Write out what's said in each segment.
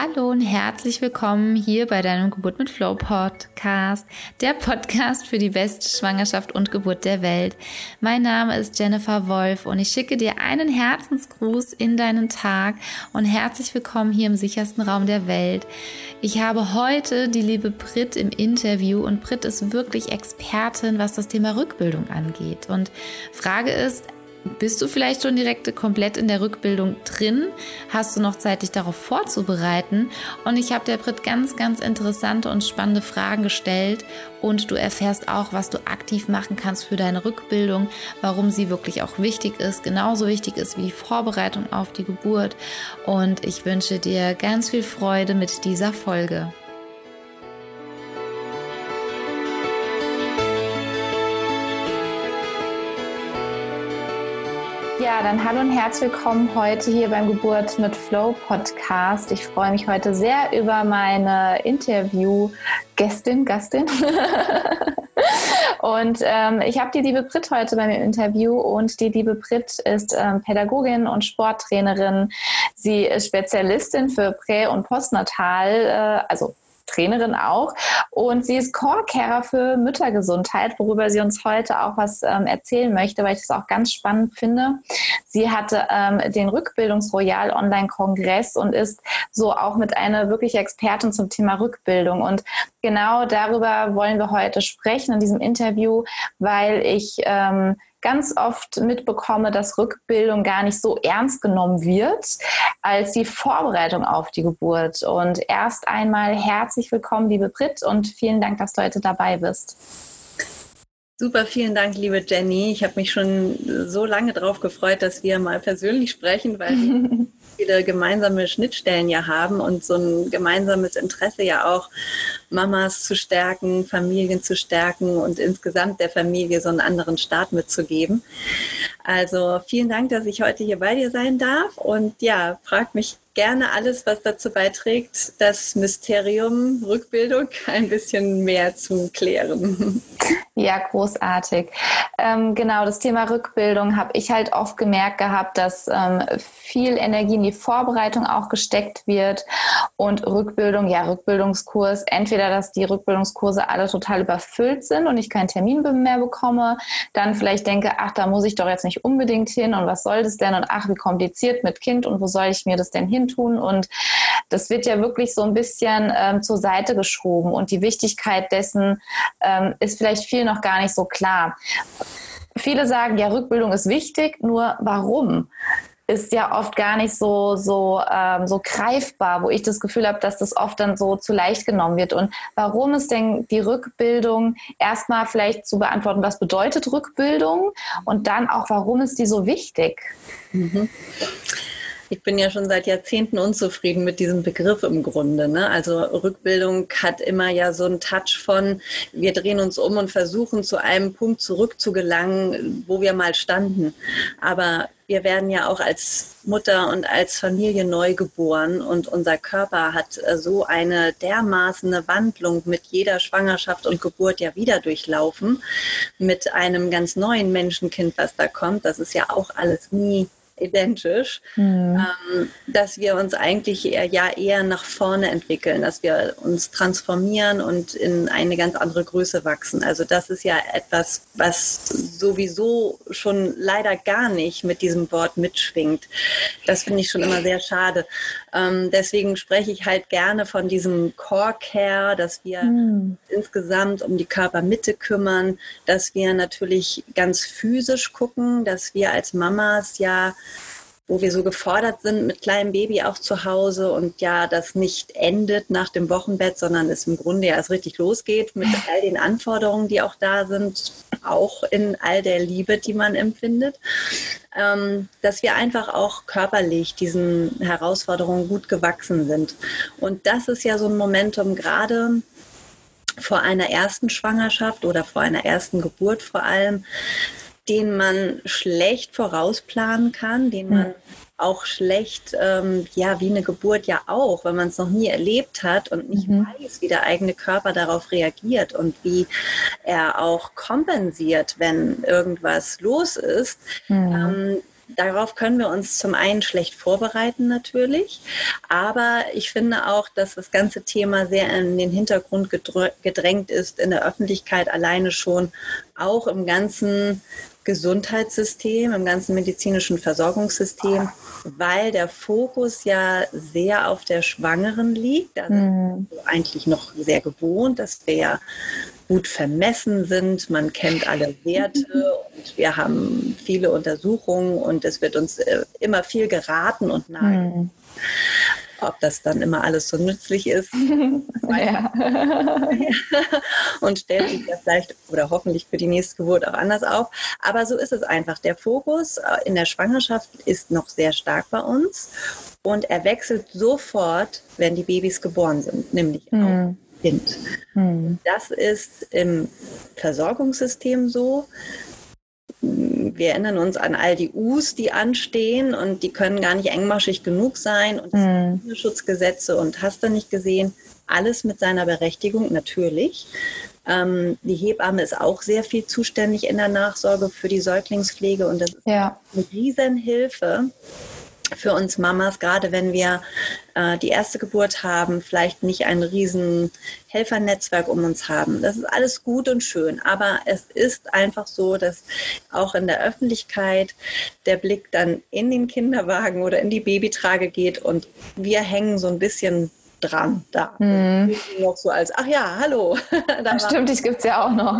Hallo und herzlich willkommen hier bei deinem Geburt mit Flow Podcast, der Podcast für die beste Schwangerschaft und Geburt der Welt. Mein Name ist Jennifer Wolf und ich schicke dir einen Herzensgruß in deinen Tag und herzlich willkommen hier im sichersten Raum der Welt. Ich habe heute die liebe Brit im Interview und Brit ist wirklich Expertin, was das Thema Rückbildung angeht. Und Frage ist, bist du vielleicht schon direkt komplett in der Rückbildung drin? Hast du noch Zeit, dich darauf vorzubereiten? Und ich habe der Brit ganz, ganz interessante und spannende Fragen gestellt und du erfährst auch, was du aktiv machen kannst für deine Rückbildung, warum sie wirklich auch wichtig ist, genauso wichtig ist wie die Vorbereitung auf die Geburt. Und ich wünsche dir ganz viel Freude mit dieser Folge. Dann hallo und herzlich willkommen heute hier beim Geburt mit Flow Podcast. Ich freue mich heute sehr über meine Interview-Gästin, Gastin. und ähm, ich habe die liebe Brit heute bei mir im Interview und die liebe Brit ist ähm, Pädagogin und Sporttrainerin. Sie ist Spezialistin für Prä- und Postnatal, äh, also Trainerin auch. Und sie ist Core-Carer für Müttergesundheit, worüber sie uns heute auch was ähm, erzählen möchte, weil ich das auch ganz spannend finde. Sie hatte ähm, den Rückbildungsroyal Online-Kongress und ist so auch mit einer wirklich Expertin zum Thema Rückbildung. Und genau darüber wollen wir heute sprechen in diesem Interview, weil ich ähm, ganz oft mitbekomme, dass Rückbildung gar nicht so ernst genommen wird als die Vorbereitung auf die Geburt. Und erst einmal herzlich willkommen, liebe Brit, und vielen Dank, dass du heute dabei bist. Super, vielen Dank, liebe Jenny. Ich habe mich schon so lange darauf gefreut, dass wir mal persönlich sprechen, weil viele gemeinsame Schnittstellen ja haben und so ein gemeinsames Interesse ja auch, Mamas zu stärken, Familien zu stärken und insgesamt der Familie so einen anderen Start mitzugeben. Also vielen Dank, dass ich heute hier bei dir sein darf und ja, frag mich gerne alles, was dazu beiträgt, das Mysterium Rückbildung ein bisschen mehr zu klären. Ja, großartig. Ähm, genau, das Thema Rückbildung habe ich halt oft gemerkt gehabt, dass ähm, viel Energie in die Vorbereitung auch gesteckt wird und Rückbildung, ja, Rückbildungskurs, entweder, dass die Rückbildungskurse alle total überfüllt sind und ich keinen Termin mehr bekomme, dann vielleicht denke, ach, da muss ich doch jetzt nicht unbedingt hin und was soll das denn und ach, wie kompliziert mit Kind und wo soll ich mir das denn hin tun. Und das wird ja wirklich so ein bisschen ähm, zur Seite geschoben. Und die Wichtigkeit dessen ähm, ist vielleicht viel noch gar nicht so klar. Viele sagen, ja, Rückbildung ist wichtig, nur warum? ist ja oft gar nicht so so ähm, so greifbar, wo ich das Gefühl habe, dass das oft dann so zu leicht genommen wird. Und warum ist denn die Rückbildung erstmal vielleicht zu beantworten, was bedeutet Rückbildung und dann auch, warum ist die so wichtig? Mhm. Ich bin ja schon seit Jahrzehnten unzufrieden mit diesem Begriff im Grunde. Ne? Also Rückbildung hat immer ja so einen Touch von, wir drehen uns um und versuchen zu einem Punkt zurückzugelangen, wo wir mal standen. Aber wir werden ja auch als Mutter und als Familie neu geboren und unser Körper hat äh, so eine dermaßen Wandlung mit jeder Schwangerschaft und Geburt ja wieder durchlaufen, mit einem ganz neuen Menschenkind, was da kommt. Das ist ja auch alles nie identisch, mhm. ähm, dass wir uns eigentlich eher, ja eher nach vorne entwickeln, dass wir uns transformieren und in eine ganz andere Größe wachsen. Also das ist ja etwas, was sowieso schon leider gar nicht mit diesem Wort mitschwingt. Das finde ich schon immer sehr schade. Ähm, deswegen spreche ich halt gerne von diesem Core Care, dass wir mhm. insgesamt um die Körpermitte kümmern, dass wir natürlich ganz physisch gucken, dass wir als Mamas ja wo wir so gefordert sind mit kleinem Baby auch zu Hause und ja, das nicht endet nach dem Wochenbett, sondern es im Grunde ja erst richtig losgeht mit all den Anforderungen, die auch da sind, auch in all der Liebe, die man empfindet, ähm, dass wir einfach auch körperlich diesen Herausforderungen gut gewachsen sind. Und das ist ja so ein Momentum gerade vor einer ersten Schwangerschaft oder vor einer ersten Geburt vor allem, den man schlecht vorausplanen kann, den man auch schlecht, ähm, ja, wie eine Geburt ja auch, wenn man es noch nie erlebt hat und nicht mhm. weiß, wie der eigene Körper darauf reagiert und wie er auch kompensiert, wenn irgendwas los ist. Mhm. Ähm, darauf können wir uns zum einen schlecht vorbereiten natürlich, aber ich finde auch, dass das ganze Thema sehr in den Hintergrund gedrängt ist in der Öffentlichkeit alleine schon, auch im ganzen Gesundheitssystem, im ganzen medizinischen Versorgungssystem, weil der Fokus ja sehr auf der Schwangeren liegt. Da sind wir eigentlich noch sehr gewohnt, dass wir ja gut vermessen sind. Man kennt alle Werte und wir haben viele Untersuchungen und es wird uns äh, immer viel geraten und nahe. Mhm. Ob das dann immer alles so nützlich ist. ja. und stellt sich das vielleicht oder hoffentlich für die nächste Geburt auch anders auf. Aber so ist es einfach. Der Fokus äh, in der Schwangerschaft ist noch sehr stark bei uns und er wechselt sofort, wenn die Babys geboren sind, nämlich mhm. auf Kind. Mhm. Das ist im Versorgungssystem so wir erinnern uns an all die U's, die anstehen und die können gar nicht engmaschig genug sein und mhm. Schutzgesetze und hast du nicht gesehen, alles mit seiner Berechtigung natürlich. Ähm, die Hebamme ist auch sehr viel zuständig in der Nachsorge für die Säuglingspflege und das ist ja. eine Riesenhilfe für uns Mamas, gerade wenn wir äh, die erste Geburt haben, vielleicht nicht ein riesen Helfernetzwerk um uns haben. Das ist alles gut und schön, aber es ist einfach so, dass auch in der Öffentlichkeit der Blick dann in den Kinderwagen oder in die Babytrage geht und wir hängen so ein bisschen dran da. Mhm. Noch so als, ach ja, hallo. Stimmt, das gibt es ja auch noch.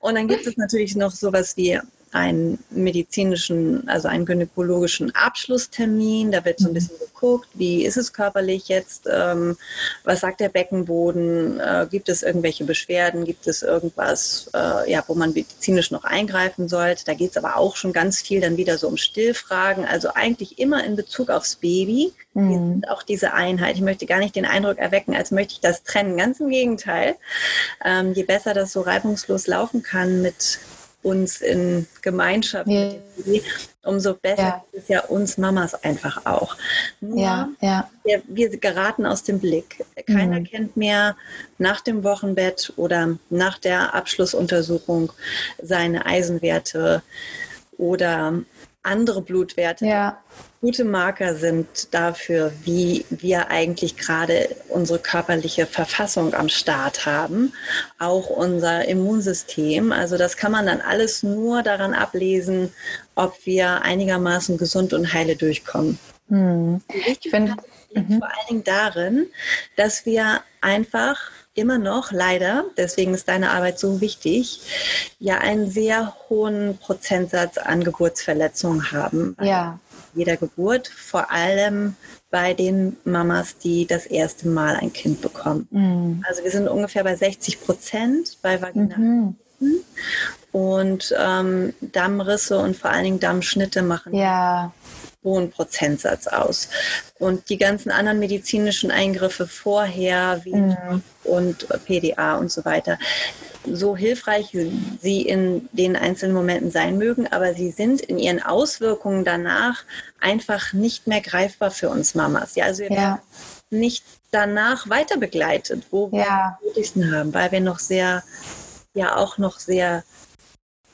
und dann gibt es natürlich noch sowas wie einen medizinischen, also einen gynäkologischen Abschlusstermin. Da wird so ein mhm. bisschen geguckt, wie ist es körperlich jetzt, ähm, was sagt der Beckenboden, äh, gibt es irgendwelche Beschwerden, gibt es irgendwas, äh, ja, wo man medizinisch noch eingreifen sollte. Da geht es aber auch schon ganz viel dann wieder so um Stillfragen, also eigentlich immer in Bezug aufs Baby. Mhm. auch diese Einheit. Ich möchte gar nicht den Eindruck erwecken, als möchte ich das trennen. Ganz im Gegenteil. Ähm, je besser das so reibungslos laufen kann mit uns in Gemeinschaft ja. mit umso besser ja. ist ja uns Mamas einfach auch. Nur ja, ja. Wir, wir, geraten aus dem Blick. Keiner mhm. kennt mehr nach dem Wochenbett oder nach der Abschlussuntersuchung seine Eisenwerte oder andere Blutwerte. Ja gute Marker sind dafür, wie wir eigentlich gerade unsere körperliche Verfassung am Start haben, auch unser Immunsystem. Also das kann man dann alles nur daran ablesen, ob wir einigermaßen gesund und heile durchkommen. Hm. Ich finde mhm. vor allen Dingen darin, dass wir einfach immer noch leider, deswegen ist deine Arbeit so wichtig, ja einen sehr hohen Prozentsatz an Geburtsverletzungen haben. Ja jeder Geburt, vor allem bei den Mamas, die das erste Mal ein Kind bekommen. Mhm. Also wir sind ungefähr bei 60 Prozent bei Vaginalen. Mhm. Und ähm, Dammrisse und vor allen Dingen Dammschnitte machen ja. Hohen Prozentsatz aus. Und die ganzen anderen medizinischen Eingriffe vorher, wie mhm. und PDA und so weiter, so hilfreich sie in den einzelnen Momenten sein mögen, aber sie sind in ihren Auswirkungen danach einfach nicht mehr greifbar für uns Mamas. Ja, also wir ja. werden nicht danach weiter begleitet, wo wir ja. am nötigsten haben, weil wir noch sehr, ja auch noch sehr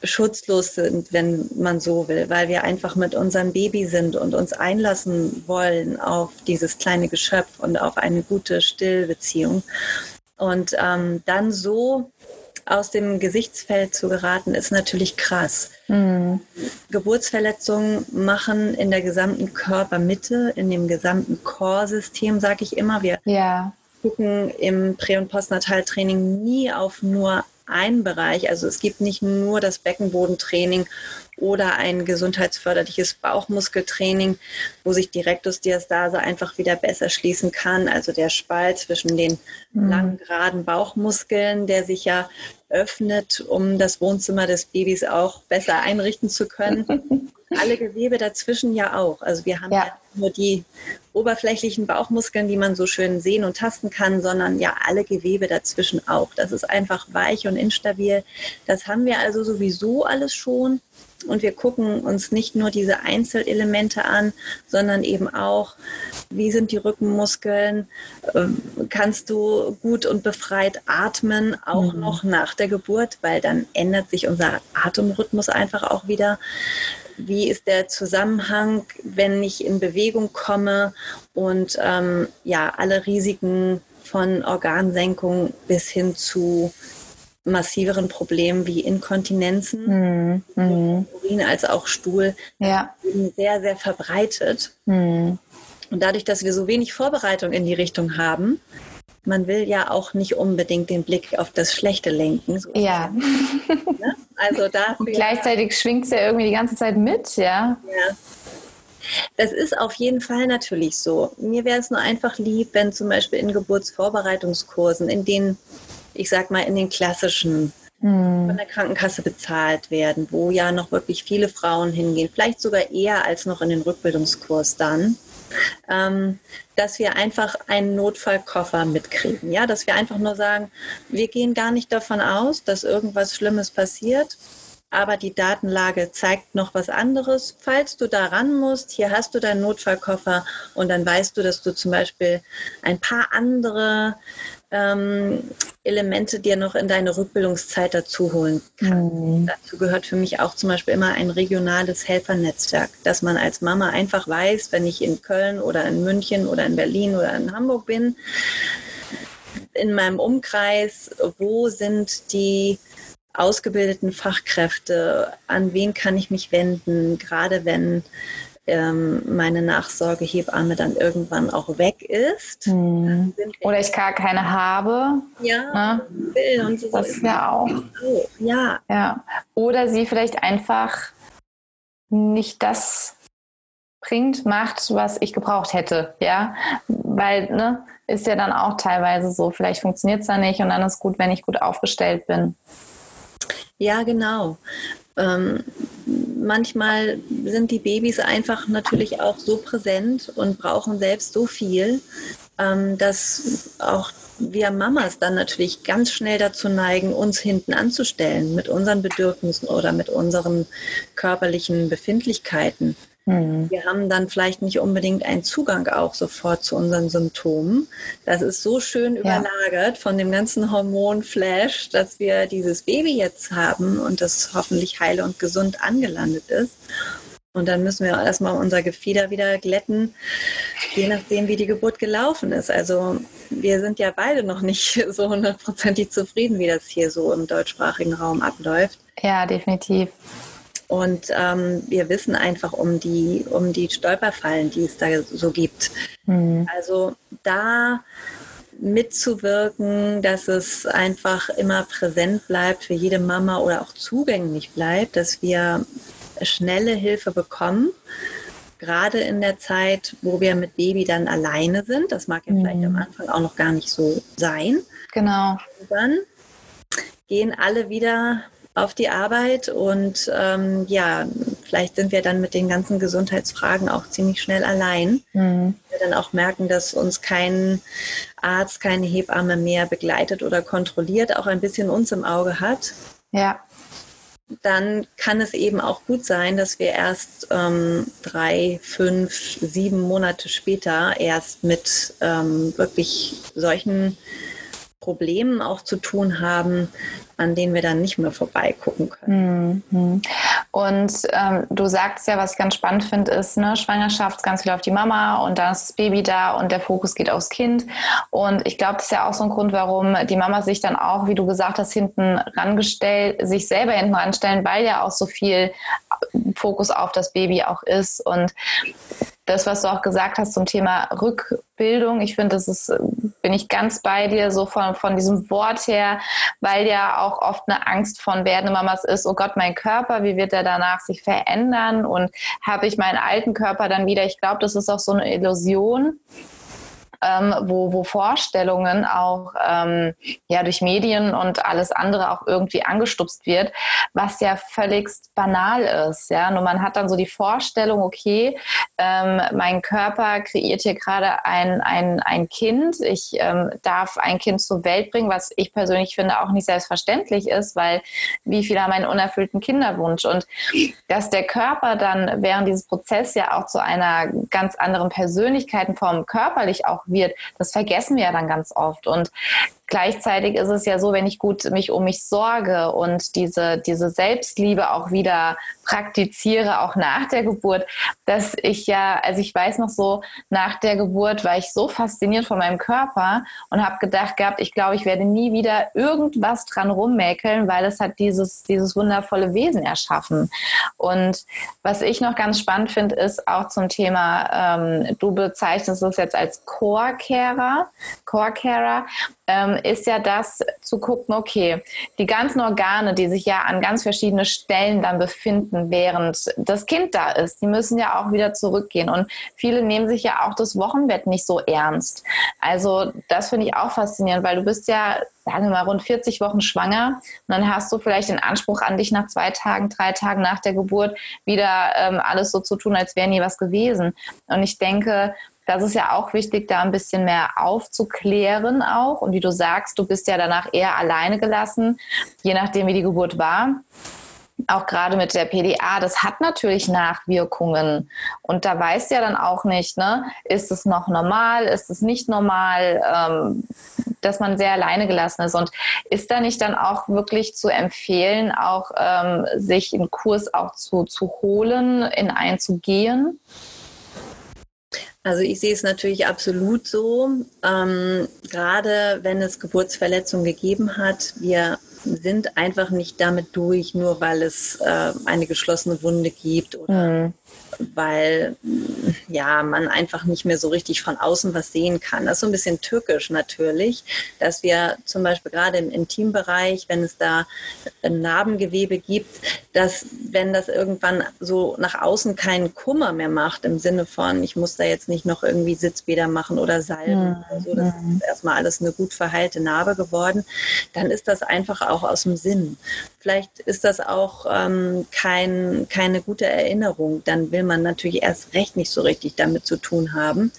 schutzlos sind, wenn man so will, weil wir einfach mit unserem Baby sind und uns einlassen wollen auf dieses kleine Geschöpf und auf eine gute Stillbeziehung. Und ähm, dann so aus dem Gesichtsfeld zu geraten, ist natürlich krass. Mhm. Geburtsverletzungen machen in der gesamten Körpermitte, in dem gesamten Core-System, sage ich immer. Wir ja. gucken im Prä- und Postnataltraining nie auf nur einen Bereich. Also es gibt nicht nur das Beckenbodentraining oder ein gesundheitsförderliches Bauchmuskeltraining, wo sich die Rectusdiastase einfach wieder besser schließen kann. Also der Spalt zwischen den mhm. langen, geraden Bauchmuskeln, der sich ja öffnet, um das Wohnzimmer des Babys auch besser einrichten zu können. Alle Gewebe dazwischen ja auch. Also wir haben ja. ja nur die oberflächlichen Bauchmuskeln, die man so schön sehen und tasten kann, sondern ja alle Gewebe dazwischen auch. Das ist einfach weich und instabil. Das haben wir also sowieso alles schon und wir gucken uns nicht nur diese Einzelelemente an, sondern eben auch, wie sind die Rückenmuskeln, ähm, kannst du gut und befreit atmen, auch mhm. noch nach der Geburt, weil dann ändert sich unser Atemrhythmus einfach auch wieder. wie ist der Zusammenhang, wenn ich in Bewegung komme und ähm, ja, alle Risiken von Organsenkung bis hin zu massiveren Problemen wie Inkontinenzen, mhm. Urin als auch Stuhl, ja. sehr, sehr verbreitet. Mhm. Und dadurch, dass wir so wenig Vorbereitung in die Richtung haben, man will ja auch nicht unbedingt den Blick auf das Schlechte lenken. So ja. Ne? Also dafür, Und gleichzeitig schwingt es ja irgendwie die ganze Zeit mit, ja. Ja. Das ist auf jeden Fall natürlich so. Mir wäre es nur einfach lieb, wenn zum Beispiel in Geburtsvorbereitungskursen, in denen, ich sag mal, in den klassischen hm. von der Krankenkasse bezahlt werden, wo ja noch wirklich viele Frauen hingehen, vielleicht sogar eher als noch in den Rückbildungskurs dann, ähm, dass wir einfach einen Notfallkoffer mitkriegen. Ja, dass wir einfach nur sagen, wir gehen gar nicht davon aus, dass irgendwas Schlimmes passiert aber die Datenlage zeigt noch was anderes. Falls du daran musst, hier hast du deinen Notfallkoffer und dann weißt du, dass du zum Beispiel ein paar andere ähm, Elemente dir noch in deine Rückbildungszeit dazu holen kannst. Mhm. Dazu gehört für mich auch zum Beispiel immer ein regionales Helfernetzwerk, dass man als Mama einfach weiß, wenn ich in Köln oder in München oder in Berlin oder in Hamburg bin, in meinem Umkreis, wo sind die ausgebildeten Fachkräfte, an wen kann ich mich wenden, gerade wenn ähm, meine Nachsorgehebamme dann irgendwann auch weg ist. Hm. Oder ich gar keine habe. Ja, ne? will und so. Das ja auch. auch. Ja. ja. Oder sie vielleicht einfach nicht das bringt, macht, was ich gebraucht hätte, ja, weil, ne, ist ja dann auch teilweise so, vielleicht funktioniert es da nicht und dann ist gut, wenn ich gut aufgestellt bin. Ja, genau. Ähm, manchmal sind die Babys einfach natürlich auch so präsent und brauchen selbst so viel, ähm, dass auch wir Mamas dann natürlich ganz schnell dazu neigen, uns hinten anzustellen mit unseren Bedürfnissen oder mit unseren körperlichen Befindlichkeiten. Mhm. Wir haben dann vielleicht nicht unbedingt einen Zugang auch sofort zu unseren Symptomen. Das ist so schön überlagert ja. von dem ganzen Hormonflash, dass wir dieses Baby jetzt haben und das hoffentlich heil und gesund angelandet ist. Und dann müssen wir erstmal unser Gefieder wieder glätten, je nachdem, wie die Geburt gelaufen ist. Also wir sind ja beide noch nicht so hundertprozentig zufrieden, wie das hier so im deutschsprachigen Raum abläuft. Ja, definitiv. Und ähm, wir wissen einfach um die, um die Stolperfallen, die es da so gibt. Mhm. Also da mitzuwirken, dass es einfach immer präsent bleibt für jede Mama oder auch zugänglich bleibt, dass wir schnelle Hilfe bekommen. Gerade in der Zeit, wo wir mit Baby dann alleine sind. Das mag ja mhm. vielleicht am Anfang auch noch gar nicht so sein. Genau. Und dann gehen alle wieder auf die Arbeit und ähm, ja, vielleicht sind wir dann mit den ganzen Gesundheitsfragen auch ziemlich schnell allein. Mhm. Wir dann auch merken, dass uns kein Arzt, keine Hebamme mehr begleitet oder kontrolliert, auch ein bisschen uns im Auge hat. Ja. Dann kann es eben auch gut sein, dass wir erst ähm, drei, fünf, sieben Monate später erst mit ähm, wirklich solchen Problemen auch zu tun haben, an denen wir dann nicht mehr vorbeigucken können. Mhm. Und ähm, du sagst ja, was ich ganz spannend finde, ist, ne, Schwangerschaft ganz viel auf die Mama und dann ist das Baby da und der Fokus geht aufs Kind. Und ich glaube, das ist ja auch so ein Grund, warum die Mama sich dann auch, wie du gesagt hast, hinten rangestellt, sich selber hinten ranstellen, weil ja auch so viel Fokus auf das Baby auch ist. Und das, was du auch gesagt hast zum Thema Rückbildung, ich finde, das ist, bin ich ganz bei dir, so von, von diesem Wort her, weil ja auch oft eine Angst von werdende Mamas ist, oh Gott, mein Körper, wie wird der danach sich verändern und habe ich meinen alten Körper dann wieder? Ich glaube, das ist auch so eine Illusion ähm, wo, wo Vorstellungen auch ähm, ja durch Medien und alles andere auch irgendwie angestupst wird, was ja völligst banal ist. Ja, nur man hat dann so die Vorstellung, okay, ähm, mein Körper kreiert hier gerade ein, ein, ein Kind. Ich ähm, darf ein Kind zur Welt bringen, was ich persönlich finde auch nicht selbstverständlich ist, weil wie viele haben einen unerfüllten Kinderwunsch und dass der Körper dann während dieses Prozesses ja auch zu einer ganz anderen Persönlichkeitenform körperlich auch wird, das vergessen wir ja dann ganz oft. Und gleichzeitig ist es ja so, wenn ich gut mich um mich sorge und diese, diese Selbstliebe auch wieder praktiziere, auch nach der Geburt, dass ich ja, also ich weiß noch so, nach der Geburt war ich so fasziniert von meinem Körper und habe gedacht gehabt, ich glaube, ich werde nie wieder irgendwas dran rummäkeln, weil es hat dieses, dieses wundervolle Wesen erschaffen. Und was ich noch ganz spannend finde, ist auch zum Thema, ähm, du bezeichnest es jetzt als Core-Carer, Core-Carer ähm, ist ja das zu gucken, okay, die ganzen Organe, die sich ja an ganz verschiedene Stellen dann befinden, während das Kind da ist, die müssen ja auch wieder zurückgehen. Und viele nehmen sich ja auch das Wochenbett nicht so ernst. Also das finde ich auch faszinierend, weil du bist ja, sagen wir mal, rund 40 Wochen schwanger und dann hast du vielleicht den Anspruch an dich nach zwei Tagen, drei Tagen nach der Geburt wieder ähm, alles so zu tun, als wäre nie was gewesen. Und ich denke, das ist ja auch wichtig, da ein bisschen mehr aufzuklären auch. Und wie du sagst, du bist ja danach eher alleine gelassen, je nachdem, wie die Geburt war. Auch gerade mit der PDA, das hat natürlich Nachwirkungen. Und da weißt du ja dann auch nicht, ne, ist es noch normal, ist es nicht normal, ähm, dass man sehr alleine gelassen ist. Und ist da nicht dann auch wirklich zu empfehlen, auch ähm, sich einen Kurs auch zu, zu holen, in einen zu gehen? Also ich sehe es natürlich absolut so. Ähm, gerade wenn es Geburtsverletzungen gegeben hat, wir sind einfach nicht damit durch, nur weil es äh, eine geschlossene Wunde gibt oder mhm weil ja man einfach nicht mehr so richtig von außen was sehen kann. Das ist so ein bisschen türkisch natürlich, dass wir zum Beispiel gerade im Intimbereich, wenn es da Narbengewebe gibt, dass wenn das irgendwann so nach außen keinen Kummer mehr macht, im Sinne von, ich muss da jetzt nicht noch irgendwie Sitzbäder machen oder salben mhm. oder so, das ist erstmal alles eine gut verheilte Narbe geworden, dann ist das einfach auch aus dem Sinn. Vielleicht ist das auch ähm, kein, keine gute Erinnerung. Dann will man natürlich erst recht nicht so richtig damit zu tun haben.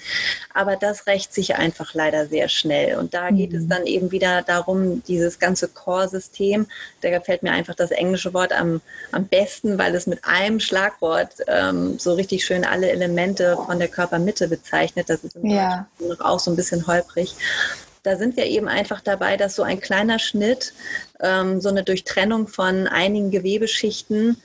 Aber das rächt sich einfach leider sehr schnell. Und da geht mhm. es dann eben wieder darum, dieses ganze Core-System, da gefällt mir einfach das englische Wort am, am besten, weil es mit einem Schlagwort ähm, so richtig schön alle Elemente von der Körpermitte bezeichnet. Das ist im ja. auch so ein bisschen holprig da sind wir eben einfach dabei, dass so ein kleiner Schnitt, ähm, so eine Durchtrennung von einigen Gewebeschichten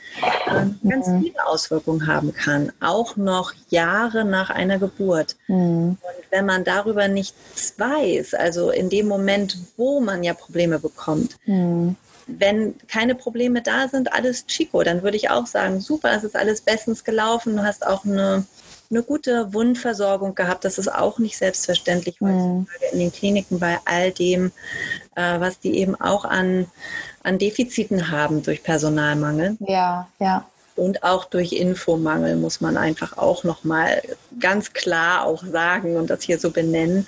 äh, ganz mhm. viele Auswirkungen haben kann, auch noch Jahre nach einer Geburt. Mhm. Und wenn man darüber nichts weiß, also in dem Moment, wo man ja Probleme bekommt, mhm wenn keine Probleme da sind, alles Chico, dann würde ich auch sagen, super, es ist alles bestens gelaufen, du hast auch eine eine gute Wundversorgung gehabt. Das ist auch nicht selbstverständlich mhm. in den Kliniken bei all dem, äh, was die eben auch an, an Defiziten haben durch Personalmangel. Ja, ja. Und auch durch Infomangel muss man einfach auch nochmal ganz klar auch sagen und das hier so benennen,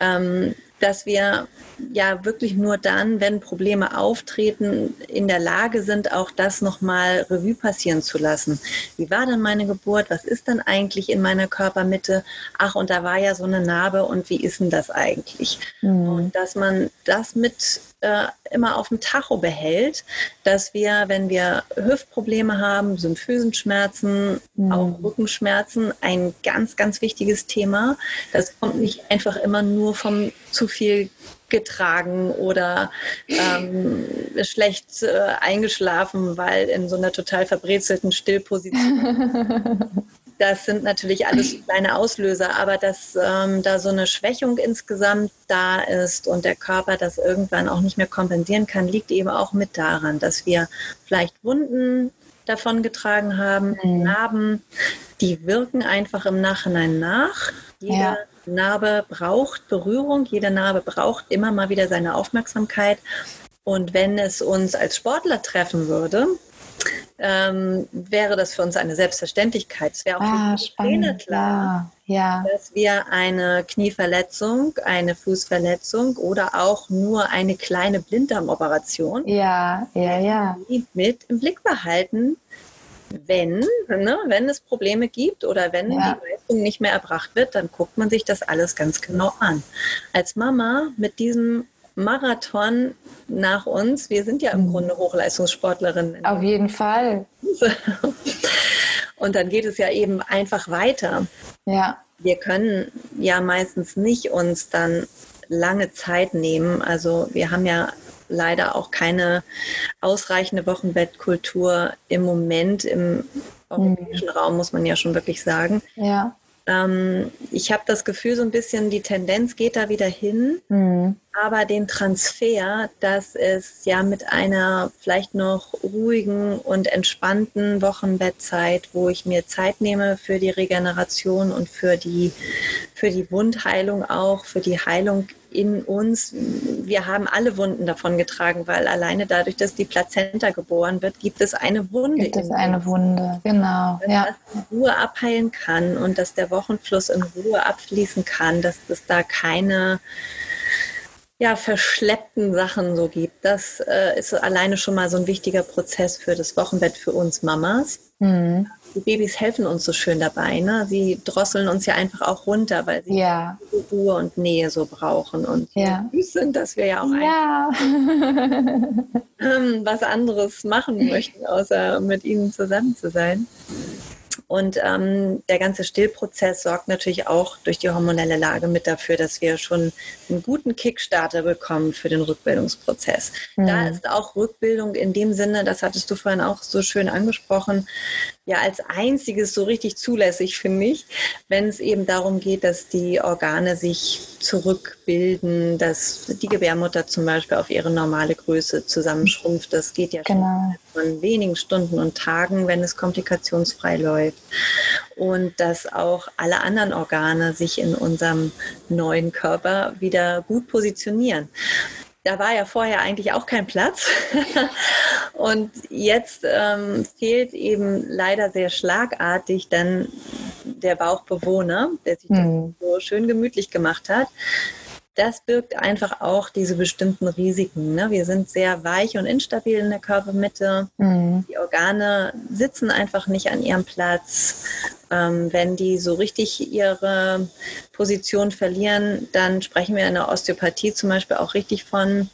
ähm, dass wir ja wirklich nur dann, wenn Probleme auftreten, in der Lage sind, auch das nochmal Revue passieren zu lassen. Wie war denn meine Geburt? Was ist denn eigentlich in meiner Körpermitte? Ach, und da war ja so eine Narbe und wie ist denn das eigentlich? Mhm. Und dass man das mit äh, immer auf dem Tacho behält, dass wir, wenn wir Hüftprobleme haben, Symphysenschmerzen, mhm. auch Rückenschmerzen, ein ganz, ganz wichtiges Thema. Das kommt nicht einfach immer nur vom zu viel getragen oder ähm, schlecht äh, eingeschlafen, weil in so einer total verbrezelten Stillposition. das sind natürlich alles kleine Auslöser, aber dass ähm, da so eine Schwächung insgesamt da ist und der Körper das irgendwann auch nicht mehr kompensieren kann, liegt eben auch mit daran, dass wir vielleicht Wunden davon getragen haben, mhm. Narben, die wirken einfach im Nachhinein nach. Jede ja. Narbe braucht Berührung, jede Narbe braucht immer mal wieder seine Aufmerksamkeit. Und wenn es uns als Sportler treffen würde, ähm, wäre das für uns eine Selbstverständlichkeit. Es wäre auch ah, für klar, ja, ja. dass wir eine Knieverletzung, eine Fußverletzung oder auch nur eine kleine Blinddarmoperation ja, ja, ja. mit im Blick behalten, wenn, ne, wenn es Probleme gibt oder wenn die Leistung nicht mehr erbracht wird, dann guckt man sich das alles ganz genau an. Als Mama mit diesem Marathon nach uns, wir sind ja im mhm. Grunde Hochleistungssportlerinnen. Auf jeden Fall. Und dann geht es ja eben einfach weiter. Ja. Wir können ja meistens nicht uns dann lange Zeit nehmen. Also wir haben ja leider auch keine ausreichende Wochenbettkultur im Moment im europäischen mhm. Raum, muss man ja schon wirklich sagen. Ja. Ähm, ich habe das Gefühl, so ein bisschen die Tendenz geht da wieder hin, mhm. aber den Transfer, dass es ja mit einer vielleicht noch ruhigen und entspannten Wochenbettzeit, wo ich mir Zeit nehme für die Regeneration und für die, für die Wundheilung auch, für die Heilung in uns. Wir haben alle Wunden davon getragen, weil alleine dadurch, dass die Plazenta geboren wird, gibt es eine Wunde. Gibt es eine Wunde, genau. Dass ja. das in Ruhe abheilen kann und dass der Wochenfluss in Ruhe abfließen kann, dass es da keine ja, verschleppten Sachen so gibt. Das äh, ist alleine schon mal so ein wichtiger Prozess für das Wochenbett für uns Mamas. Mhm die Babys helfen uns so schön dabei. Ne? Sie drosseln uns ja einfach auch runter, weil sie ja. Ruhe und Nähe so brauchen und ja. süß sind, dass wir ja auch ja. ähm, was anderes machen möchten, außer mit ihnen zusammen zu sein. Und ähm, der ganze Stillprozess sorgt natürlich auch durch die hormonelle Lage mit dafür, dass wir schon einen guten Kickstarter bekommen für den Rückbildungsprozess. Mhm. Da ist auch Rückbildung in dem Sinne, das hattest du vorhin auch so schön angesprochen, ja als einziges so richtig zulässig, finde ich, wenn es eben darum geht, dass die Organe sich zurückbilden, dass die Gebärmutter zum Beispiel auf ihre normale Größe zusammenschrumpft. Das geht ja genau. schon von wenigen Stunden und Tagen, wenn es komplikationsfrei läuft. Und dass auch alle anderen Organe sich in unserem neuen Körper wieder gut positionieren da war ja vorher eigentlich auch kein Platz. und jetzt ähm, fehlt eben leider sehr schlagartig dann der Bauchbewohner, der sich mhm. das so schön gemütlich gemacht hat. Das birgt einfach auch diese bestimmten Risiken. Ne? Wir sind sehr weich und instabil in der Körpermitte. Mhm. Die Organe sitzen einfach nicht an ihrem Platz. Ähm, wenn die so richtig ihre Position verlieren, dann sprechen wir in der Osteopathie zum Beispiel auch richtig von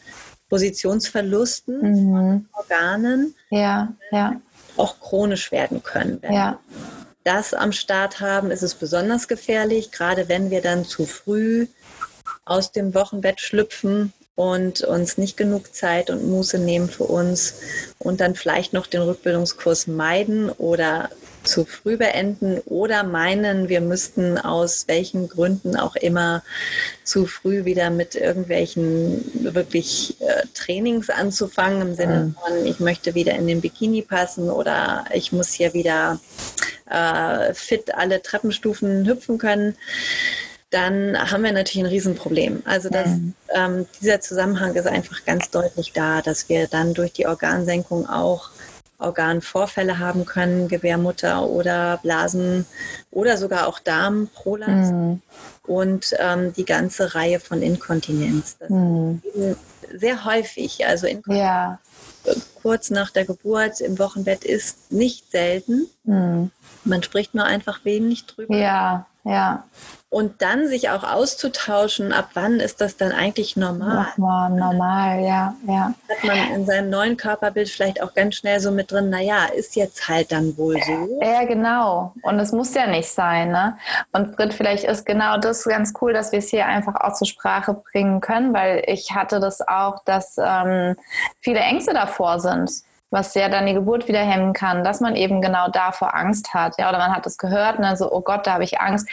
Positionsverlusten mhm. von Organen. Ja, ja. Auch chronisch werden können. Wenn ja. das am Start haben, ist es besonders gefährlich, gerade wenn wir dann zu früh aus dem Wochenbett schlüpfen und uns nicht genug Zeit und Muße nehmen für uns und dann vielleicht noch den Rückbildungskurs meiden oder zu früh beenden oder meinen, wir müssten aus welchen Gründen auch immer zu früh wieder mit irgendwelchen wirklich äh, Trainings anzufangen, im Sinne von, ich möchte wieder in den Bikini passen oder ich muss hier wieder äh, fit alle Treppenstufen hüpfen können dann haben wir natürlich ein Riesenproblem. Also das, ähm, dieser Zusammenhang ist einfach ganz deutlich da, dass wir dann durch die Organsenkung auch Organvorfälle haben können, Gebärmutter oder Blasen oder sogar auch Darm, Prolaps mhm. und ähm, die ganze Reihe von Inkontinenz. Das mhm. sehr häufig, also Inkontinenz ja. kurz nach der Geburt im Wochenbett ist nicht selten. Mhm. Man spricht nur einfach wenig drüber. Ja, ja und dann sich auch auszutauschen, ab wann ist das dann eigentlich normal? Nochmal normal, ja, ja. Hat man in seinem neuen Körperbild vielleicht auch ganz schnell so mit drin, naja, ist jetzt halt dann wohl so. Ja, genau. Und es muss ja nicht sein, ne? Und Britt, vielleicht ist genau das ganz cool, dass wir es hier einfach auch zur Sprache bringen können, weil ich hatte das auch, dass ähm, viele Ängste davor sind was ja dann die Geburt wieder hemmen kann, dass man eben genau davor Angst hat. Ja, oder man hat es gehört, ne, so, oh Gott, da habe ich Angst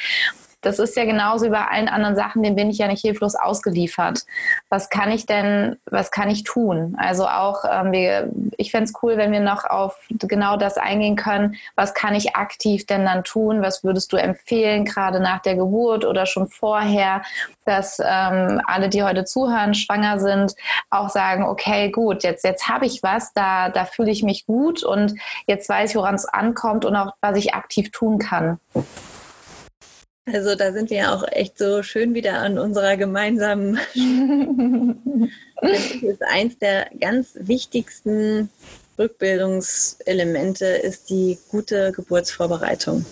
das ist ja genauso wie bei allen anderen Sachen, dem bin ich ja nicht hilflos ausgeliefert. Was kann ich denn, was kann ich tun? Also auch, ähm, wir, ich fände es cool, wenn wir noch auf genau das eingehen können. Was kann ich aktiv denn dann tun? Was würdest du empfehlen, gerade nach der Geburt oder schon vorher, dass ähm, alle, die heute zuhören, schwanger sind, auch sagen, okay, gut, jetzt, jetzt habe ich was, da, da fühle ich mich gut und jetzt weiß ich, woran es ankommt und auch, was ich aktiv tun kann. Also da sind wir auch echt so schön wieder an unserer gemeinsamen. das ist eins der ganz wichtigsten Rückbildungselemente ist die gute Geburtsvorbereitung.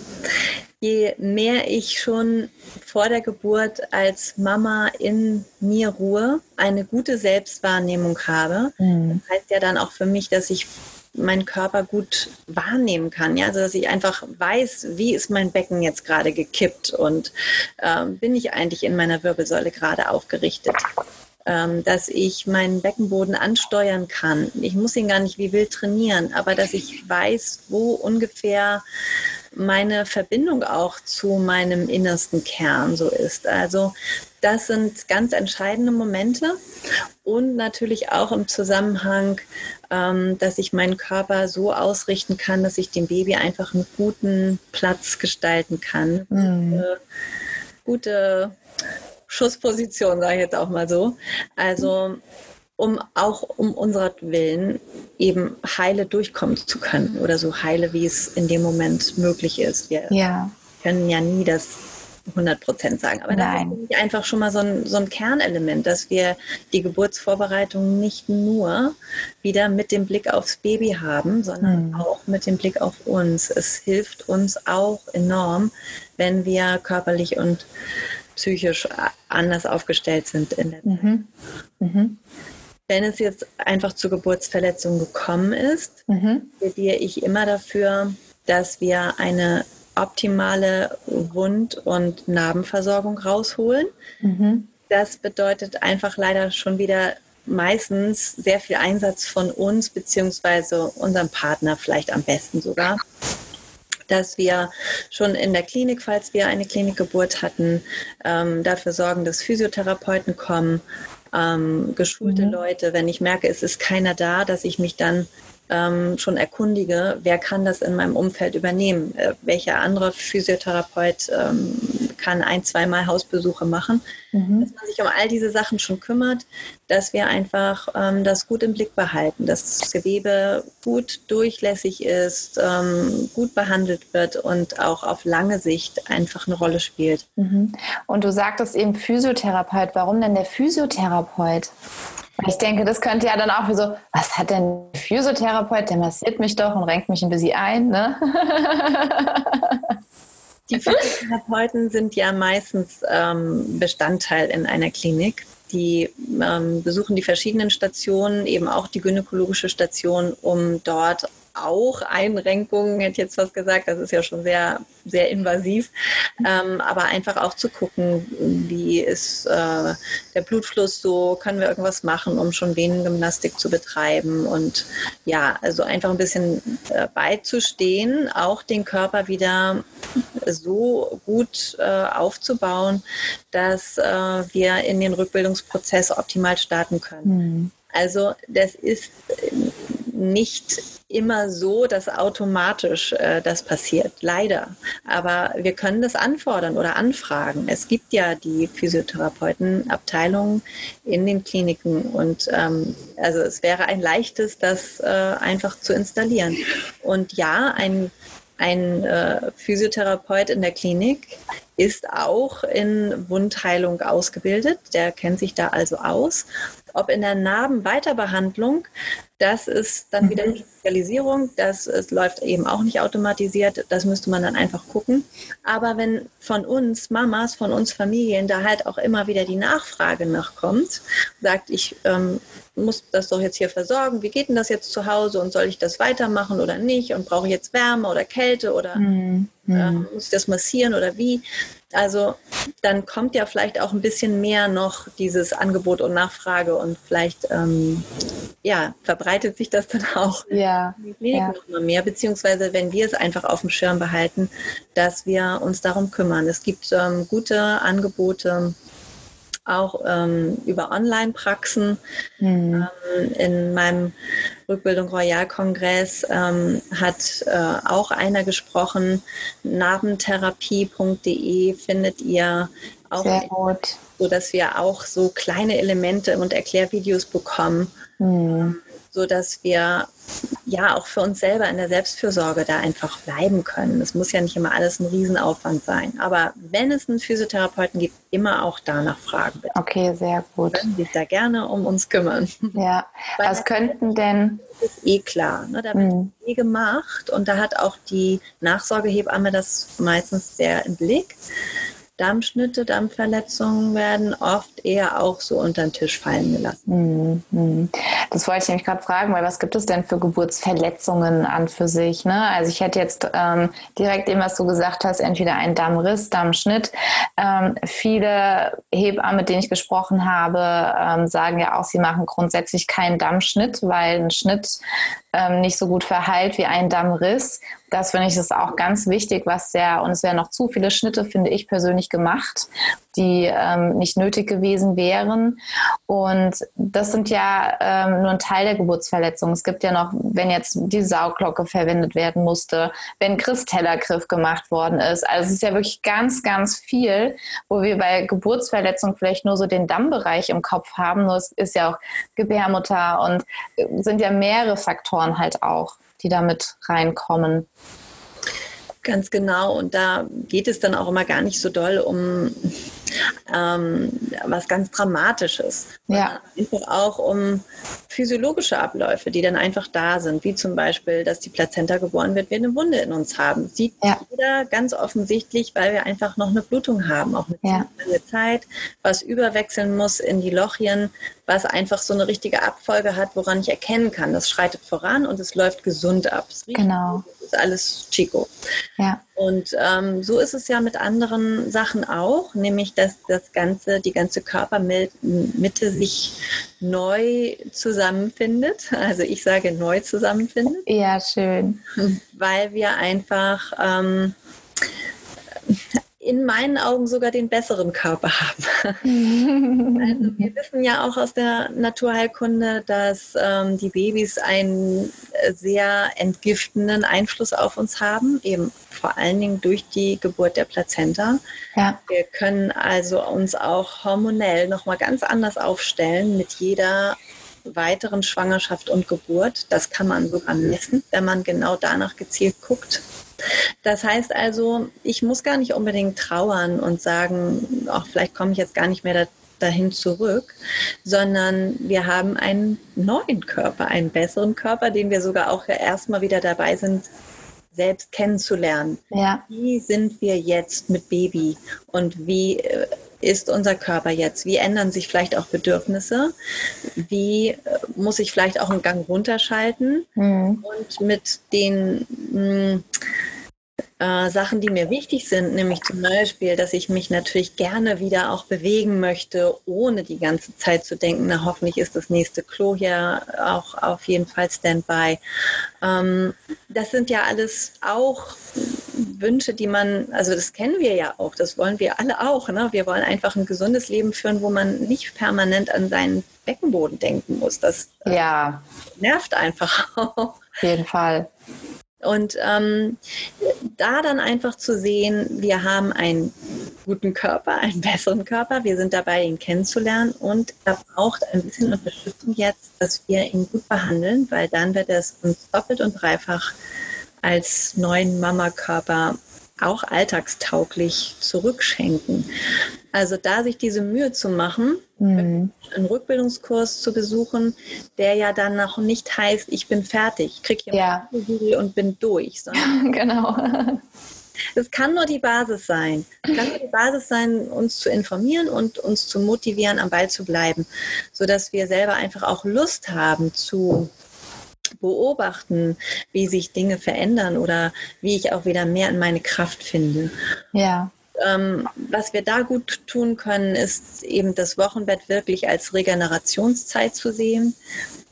Je mehr ich schon vor der Geburt als Mama in mir ruhe, eine gute Selbstwahrnehmung habe, mhm. das heißt ja dann auch für mich, dass ich meinen Körper gut wahrnehmen kann. Ja? Also dass ich einfach weiß, wie ist mein Becken jetzt gerade gekippt und ähm, bin ich eigentlich in meiner Wirbelsäule gerade aufgerichtet. Ähm, dass ich meinen Beckenboden ansteuern kann. Ich muss ihn gar nicht wie wild trainieren, aber dass ich weiß, wo ungefähr meine Verbindung auch zu meinem innersten Kern so ist. Also das sind ganz entscheidende Momente und natürlich auch im Zusammenhang, dass ich meinen Körper so ausrichten kann, dass ich dem Baby einfach einen guten Platz gestalten kann. Mhm. Gute, gute Schussposition, sage ich jetzt auch mal so. Also um auch um unserer Willen eben heile durchkommen zu können oder so heile, wie es in dem Moment möglich ist. Wir ja. können ja nie das 100 Prozent sagen. Aber Nein. das ist einfach schon mal so ein, so ein Kernelement, dass wir die Geburtsvorbereitung nicht nur wieder mit dem Blick aufs Baby haben, sondern mhm. auch mit dem Blick auf uns. Es hilft uns auch enorm, wenn wir körperlich und psychisch anders aufgestellt sind in der mhm. Mhm. Wenn es jetzt einfach zur Geburtsverletzung gekommen ist, mhm. plädiere ich immer dafür, dass wir eine optimale Wund- und Narbenversorgung rausholen. Mhm. Das bedeutet einfach leider schon wieder meistens sehr viel Einsatz von uns beziehungsweise unserem Partner vielleicht am besten sogar dass wir schon in der Klinik, falls wir eine Klinikgeburt hatten, ähm, dafür sorgen, dass Physiotherapeuten kommen, ähm, geschulte mhm. Leute. Wenn ich merke, es ist keiner da, dass ich mich dann ähm, schon erkundige, wer kann das in meinem Umfeld übernehmen, äh, welcher andere Physiotherapeut ähm, kann ein, zweimal Hausbesuche machen, mhm. dass man sich um all diese Sachen schon kümmert, dass wir einfach ähm, das gut im Blick behalten, dass das Gewebe gut durchlässig ist, ähm, gut behandelt wird und auch auf lange Sicht einfach eine Rolle spielt. Mhm. Und du sagtest eben Physiotherapeut. Warum denn der Physiotherapeut? Ich denke, das könnte ja dann auch wie so, was hat denn ein Physiotherapeut? Der massiert mich doch und renkt mich ein bisschen ein. Ne? Die Physiotherapeuten sind ja meistens ähm, Bestandteil in einer Klinik. Die ähm, besuchen die verschiedenen Stationen, eben auch die gynäkologische Station, um dort auch Einrenkungen, hätte ich jetzt was gesagt, das ist ja schon sehr, sehr invasiv, ähm, aber einfach auch zu gucken, wie ist äh, der Blutfluss so, können wir irgendwas machen, um schon Venengymnastik zu betreiben und ja, also einfach ein bisschen äh, beizustehen, auch den Körper wieder so gut äh, aufzubauen, dass äh, wir in den Rückbildungsprozess optimal starten können. Mhm. Also das ist nicht immer so, dass automatisch äh, das passiert, leider. Aber wir können das anfordern oder anfragen. Es gibt ja die Physiotherapeutenabteilungen in den Kliniken und ähm, also es wäre ein leichtes, das äh, einfach zu installieren. Und ja, ein ein äh, Physiotherapeut in der Klinik ist auch in Wundheilung ausgebildet. Der kennt sich da also aus. Ob in der Narbenweiterbehandlung das ist dann wieder mhm. die Spezialisierung. Das es läuft eben auch nicht automatisiert. Das müsste man dann einfach gucken. Aber wenn von uns Mamas, von uns Familien da halt auch immer wieder die Nachfrage nachkommt, sagt, ich ähm, muss das doch jetzt hier versorgen. Wie geht denn das jetzt zu Hause und soll ich das weitermachen oder nicht? Und brauche ich jetzt Wärme oder Kälte oder mhm. äh, muss ich das massieren oder wie? Also dann kommt ja vielleicht auch ein bisschen mehr noch dieses Angebot und Nachfrage und vielleicht ähm, ja, verbreitet sich das dann auch ja, ja. noch mal mehr, beziehungsweise wenn wir es einfach auf dem Schirm behalten, dass wir uns darum kümmern. Es gibt ähm, gute Angebote auch ähm, über Online-Praxen. Mhm. Ähm, in meinem Rückbildung Royal-Kongress ähm, hat äh, auch einer gesprochen. Narbentherapie.de findet ihr auch. Sehr gut. So dass wir auch so kleine Elemente und Erklärvideos bekommen, mhm. So dass wir ja auch für uns selber in der Selbstfürsorge da einfach bleiben können. Es muss ja nicht immer alles ein Riesenaufwand sein. Aber wenn es einen Physiotherapeuten gibt, immer auch danach fragen. Bitte. Okay, sehr gut. Können sich da gerne um uns kümmern. Ja, Weil was könnten denn... Das ist eh klar. Ne? Da wird mhm. eh gemacht und da hat auch die Nachsorgehebamme das meistens sehr im Blick Dammschnitte, Dammverletzungen werden oft eher auch so unter den Tisch fallen gelassen. Mhm. Das wollte ich nämlich gerade fragen, weil was gibt es denn für Geburtsverletzungen an für sich? Ne? Also ich hätte jetzt ähm, direkt eben, was du gesagt hast, entweder einen Dammriss, Dammschnitt. Ähm, viele Hebammen, mit denen ich gesprochen habe, ähm, sagen ja auch, sie machen grundsätzlich keinen Dammschnitt, weil ein Schnitt ähm, nicht so gut verheilt wie ein Dammriss. Das finde ich ist auch ganz wichtig, was sehr, und es wären noch zu viele Schnitte, finde ich persönlich gemacht, die ähm, nicht nötig gewesen wären. Und das sind ja ähm, nur ein Teil der Geburtsverletzung. Es gibt ja noch, wenn jetzt die Sauglocke verwendet werden musste, wenn Christellergriff gemacht worden ist. Also es ist ja wirklich ganz, ganz viel, wo wir bei Geburtsverletzungen vielleicht nur so den Dammbereich im Kopf haben. Nur es ist ja auch Gebärmutter und äh, sind ja mehrere Faktoren halt auch, die damit reinkommen. Ganz genau. Und da geht es dann auch immer gar nicht so doll um ähm, was ganz Dramatisches. Ja. Einfach auch um physiologische Abläufe, die dann einfach da sind, wie zum Beispiel, dass die Plazenta geboren wird, wir eine Wunde in uns haben. Sieht ja. jeder ganz offensichtlich, weil wir einfach noch eine Blutung haben, auch eine ja. lange Zeit, was überwechseln muss in die Lochien, was einfach so eine richtige Abfolge hat, woran ich erkennen kann, das schreitet voran und es läuft gesund ab. genau. Das ist alles Chico. Ja. Und ähm, so ist es ja mit anderen Sachen auch, nämlich dass das ganze, die ganze Körpermitte sich neu zusammenfindet. Also ich sage neu zusammenfindet. Ja, schön. Weil wir einfach ähm, in meinen Augen sogar den besseren Körper haben. also wir wissen ja auch aus der Naturheilkunde, dass ähm, die Babys einen sehr entgiftenden Einfluss auf uns haben, eben vor allen Dingen durch die Geburt der Plazenta. Ja. Wir können also uns auch hormonell nochmal ganz anders aufstellen mit jeder weiteren Schwangerschaft und Geburt. Das kann man sogar messen, wenn man genau danach gezielt guckt. Das heißt also, ich muss gar nicht unbedingt trauern und sagen, auch vielleicht komme ich jetzt gar nicht mehr da, dahin zurück, sondern wir haben einen neuen Körper, einen besseren Körper, den wir sogar auch erstmal wieder dabei sind, selbst kennenzulernen. Ja. Wie sind wir jetzt mit Baby und wie äh, ist unser Körper jetzt? Wie ändern sich vielleicht auch Bedürfnisse? Wie äh, muss ich vielleicht auch einen Gang runterschalten? Mhm. Und mit den mh, mm, äh, Sachen, die mir wichtig sind, nämlich zum Beispiel, dass ich mich natürlich gerne wieder auch bewegen möchte, ohne die ganze Zeit zu denken, na hoffentlich ist das nächste Klo hier auch auf jeden Fall Standby. Ähm, das sind ja alles auch Wünsche, die man, also das kennen wir ja auch, das wollen wir alle auch. Ne? Wir wollen einfach ein gesundes Leben führen, wo man nicht permanent an seinen Beckenboden denken muss. Das äh, ja. nervt einfach auch. Auf jeden Fall. Und ähm, da dann einfach zu sehen, wir haben einen guten Körper, einen besseren Körper, wir sind dabei, ihn kennenzulernen und er braucht ein bisschen Unterstützung jetzt, dass wir ihn gut behandeln, weil dann wird es uns doppelt und dreifach als neuen Mama-Körper auch alltagstauglich zurückschenken. Also da sich diese Mühe zu machen, mhm. einen Rückbildungskurs zu besuchen, der ja dann noch nicht heißt, ich bin fertig, kriege hier ja. und bin durch. genau. Es kann nur die Basis sein. Es kann nur die Basis sein, uns zu informieren und uns zu motivieren, am Ball zu bleiben, sodass wir selber einfach auch Lust haben zu beobachten, wie sich Dinge verändern oder wie ich auch wieder mehr in meine Kraft finde. Ja. Ähm, was wir da gut tun können, ist eben das Wochenbett wirklich als Regenerationszeit zu sehen,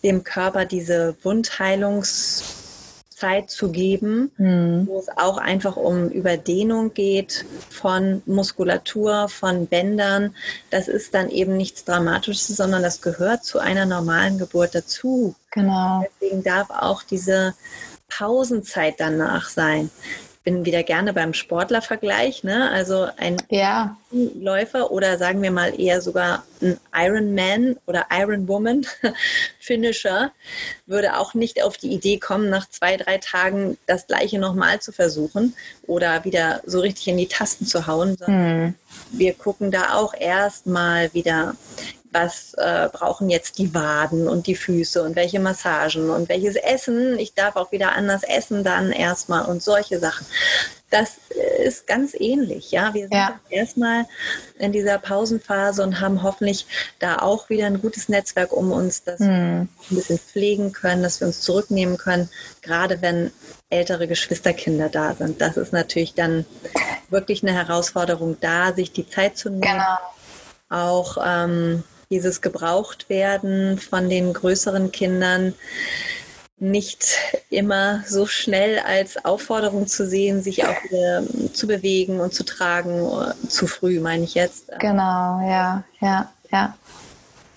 dem Körper diese Wundheilungs Zeit zu geben, mhm. wo es auch einfach um Überdehnung geht von Muskulatur, von Bändern. Das ist dann eben nichts Dramatisches, sondern das gehört zu einer normalen Geburt dazu. Genau. Deswegen darf auch diese Pausenzeit danach sein bin wieder gerne beim Sportlervergleich. Ne? Also ein ja. Läufer oder sagen wir mal eher sogar ein Ironman oder Ironwoman Finisher würde auch nicht auf die Idee kommen, nach zwei, drei Tagen das gleiche nochmal zu versuchen oder wieder so richtig in die Tasten zu hauen, sondern hm. wir gucken da auch erstmal wieder was äh, brauchen jetzt die Waden und die Füße und welche Massagen und welches Essen. Ich darf auch wieder anders essen dann erstmal und solche Sachen. Das ist ganz ähnlich. Ja, wir sind ja. erstmal in dieser Pausenphase und haben hoffentlich da auch wieder ein gutes Netzwerk um uns, dass hm. wir ein bisschen pflegen können, dass wir uns zurücknehmen können, gerade wenn ältere Geschwisterkinder da sind. Das ist natürlich dann wirklich eine Herausforderung da, sich die Zeit zu nehmen. Genau. Auch ähm, dieses Gebrauchtwerden von den größeren Kindern nicht immer so schnell als Aufforderung zu sehen, sich auch wieder zu bewegen und zu tragen, zu früh, meine ich jetzt. Genau, ja, ja, ja.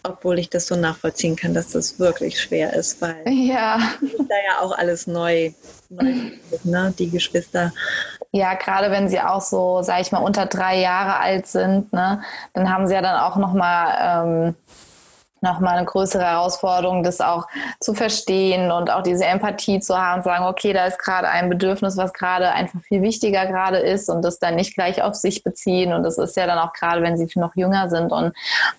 Obwohl ich das so nachvollziehen kann, dass das wirklich schwer ist, weil ja. da ja auch alles neu, neu ist, ne? die Geschwister. Ja, gerade wenn sie auch so, sag ich mal, unter drei Jahre alt sind, ne, dann haben sie ja dann auch nochmal ähm, nochmal eine größere Herausforderung, das auch zu verstehen und auch diese Empathie zu haben sagen, okay, da ist gerade ein Bedürfnis, was gerade einfach viel wichtiger gerade ist und das dann nicht gleich auf sich beziehen. Und das ist ja dann auch gerade, wenn sie noch jünger sind. Und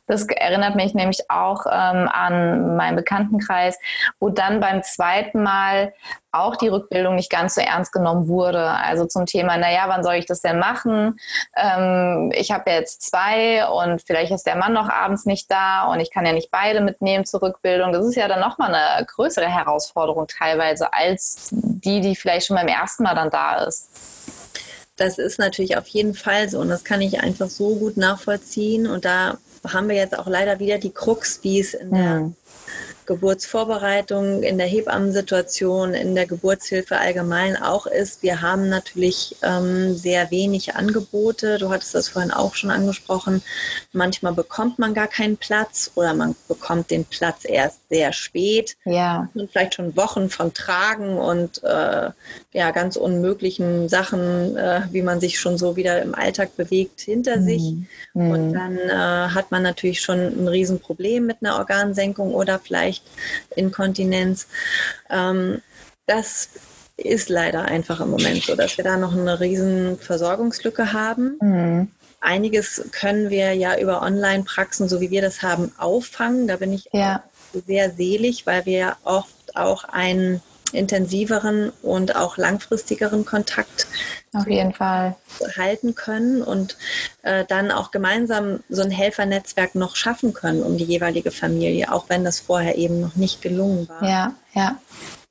das erinnert mich nämlich auch ähm, an meinen Bekanntenkreis, wo dann beim zweiten Mal auch die Rückbildung nicht ganz so ernst genommen wurde. Also zum Thema, naja, wann soll ich das denn machen? Ähm, ich habe ja jetzt zwei und vielleicht ist der Mann noch abends nicht da und ich kann ja nicht beide mitnehmen zur Rückbildung. Das ist ja dann nochmal eine größere Herausforderung teilweise als die, die vielleicht schon beim ersten Mal dann da ist. Das ist natürlich auf jeden Fall so und das kann ich einfach so gut nachvollziehen und da haben wir jetzt auch leider wieder die Krux, wie es in der hm. Geburtsvorbereitung, in der Hebammensituation, in der Geburtshilfe allgemein auch ist. Wir haben natürlich ähm, sehr wenig Angebote. Du hattest das vorhin auch schon angesprochen. Manchmal bekommt man gar keinen Platz oder man bekommt den Platz erst sehr spät. Ja. Und vielleicht schon Wochen von Tragen und äh, ja, ganz unmöglichen Sachen, äh, wie man sich schon so wieder im Alltag bewegt, hinter mhm. sich. Mhm. Und dann äh, hat man natürlich schon ein Riesenproblem mit einer Organsenkung oder vielleicht vielleicht Inkontinenz. Ähm, das ist leider einfach im Moment so, dass wir da noch eine riesen Versorgungslücke haben. Mhm. Einiges können wir ja über Online-Praxen, so wie wir das haben, auffangen. Da bin ich ja. sehr selig, weil wir oft auch einen intensiveren und auch langfristigeren Kontakt auf jeden Fall halten können und äh, dann auch gemeinsam so ein Helfernetzwerk noch schaffen können um die jeweilige Familie, auch wenn das vorher eben noch nicht gelungen war. Ja, ja.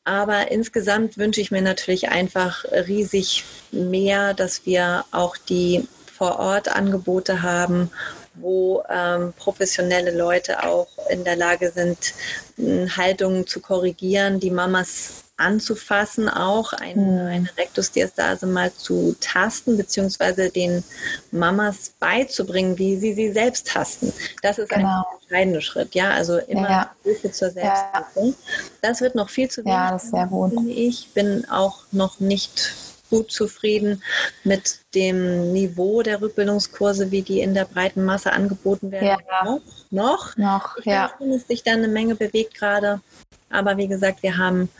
Aber insgesamt wünsche ich mir natürlich einfach riesig mehr, dass wir auch die Vor-Ort-Angebote haben, wo ähm, professionelle Leute auch in der Lage sind, Haltungen zu korrigieren, die Mamas anzufassen, auch eine, mhm. eine Rektusdiastase mal zu tasten, beziehungsweise den Mamas beizubringen, wie sie sie selbst tasten. Das ist genau. ein entscheidender Schritt, ja, also immer ja. Hilfe zur Selbsthilfe. Ja. Das wird noch viel zu wenig, ja, das ist sehr gut. ich. Bin auch noch nicht gut zufrieden mit dem Niveau der Rückbildungskurse, wie die in der breiten Masse angeboten werden. Ja. Noch, noch. noch ich ja. finde, dass sich da eine Menge bewegt gerade. Aber wie gesagt, wir haben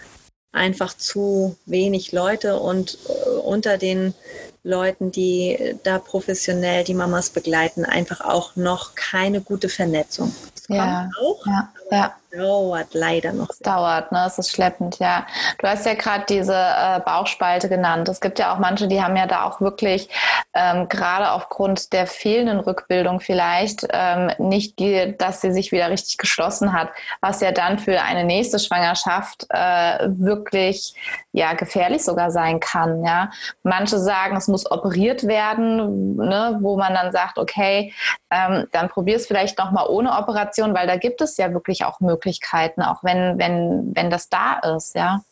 einfach zu wenig Leute und äh, unter den Leuten, die da professionell die Mamas begleiten, einfach auch noch keine gute Vernetzung. Es ja, auch, ja, ja. Dauert leider noch. Es dauert, ne? Es ist schleppend, ja. Du hast ja gerade diese äh, Bauchspalte genannt. Es gibt ja auch manche, die haben ja da auch wirklich ähm, gerade aufgrund der fehlenden Rückbildung vielleicht ähm, nicht, die, dass sie sich wieder richtig geschlossen hat, was ja dann für eine nächste Schwangerschaft äh, wirklich ja gefährlich sogar sein kann. Ja, manche sagen, es muss operiert werden, ne, wo man dann sagt, okay, ähm, dann probier es vielleicht noch mal ohne Operation, weil da gibt es ja wirklich auch Möglichkeiten, auch wenn wenn wenn das da ist, ja.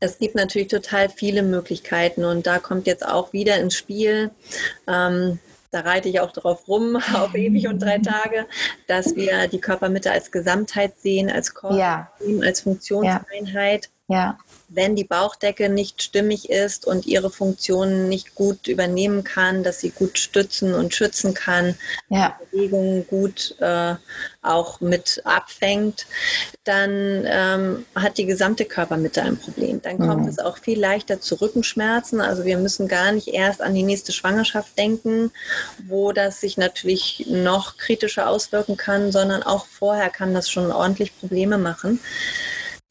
Es gibt natürlich total viele Möglichkeiten und da kommt jetzt auch wieder ins Spiel. Ähm, da reite ich auch drauf rum, auf ewig und drei Tage, dass wir die Körpermitte als Gesamtheit sehen, als Korb, ja. als Funktionseinheit. Ja. Wenn die Bauchdecke nicht stimmig ist und ihre Funktionen nicht gut übernehmen kann, dass sie gut stützen und schützen kann, ja. Bewegungen gut äh, auch mit abfängt, dann ähm, hat die gesamte Körpermitte ein Problem. Dann kommt mhm. es auch viel leichter zu Rückenschmerzen. Also wir müssen gar nicht erst an die nächste Schwangerschaft denken, wo das sich natürlich noch kritischer auswirken kann, sondern auch vorher kann das schon ordentlich Probleme machen.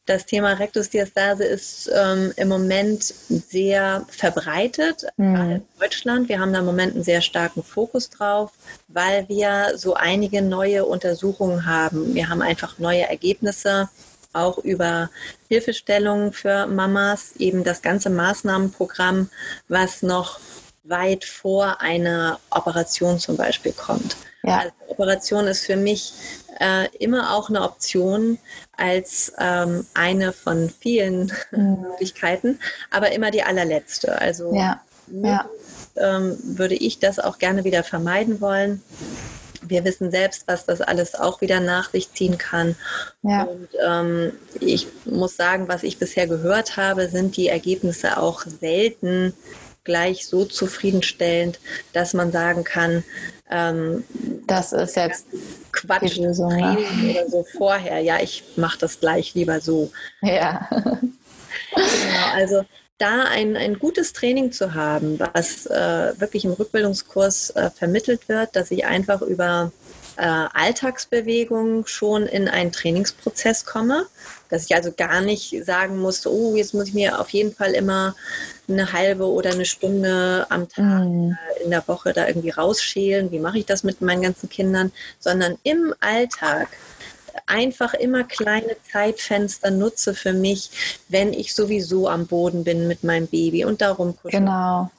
Das Thema Rektusdiastase ist ähm, im Moment sehr verbreitet, mhm. gerade in Deutschland. Wir haben da im Moment einen sehr starken Fokus drauf, weil wir so einige neue Untersuchungen haben. Wir haben einfach neue Ergebnisse, auch über Hilfestellungen für Mamas, eben das ganze Maßnahmenprogramm, was noch weit vor einer Operation zum Beispiel kommt. Ja. Also Operation ist für mich äh, immer auch eine Option als ähm, eine von vielen mhm. Möglichkeiten, aber immer die allerletzte. Also ja. Ja. Ähm, würde ich das auch gerne wieder vermeiden wollen. Wir wissen selbst, was das alles auch wieder nach sich ziehen kann. Ja. Und ähm, ich muss sagen, was ich bisher gehört habe, sind die Ergebnisse auch selten gleich so zufriedenstellend, dass man sagen kann, ähm, das ist jetzt Quatsch Lösung, ne? oder so vorher. Ja, ich mache das gleich lieber so. Ja. genau, also da ein, ein gutes Training zu haben, was äh, wirklich im Rückbildungskurs äh, vermittelt wird, dass ich einfach über äh, Alltagsbewegung schon in einen Trainingsprozess komme, dass ich also gar nicht sagen muss, oh, jetzt muss ich mir auf jeden Fall immer eine halbe oder eine Stunde am Tag mm. in der Woche da irgendwie rausschälen. Wie mache ich das mit meinen ganzen Kindern? Sondern im Alltag einfach immer kleine Zeitfenster nutze für mich, wenn ich sowieso am Boden bin mit meinem Baby und darum kuscheln. Genau.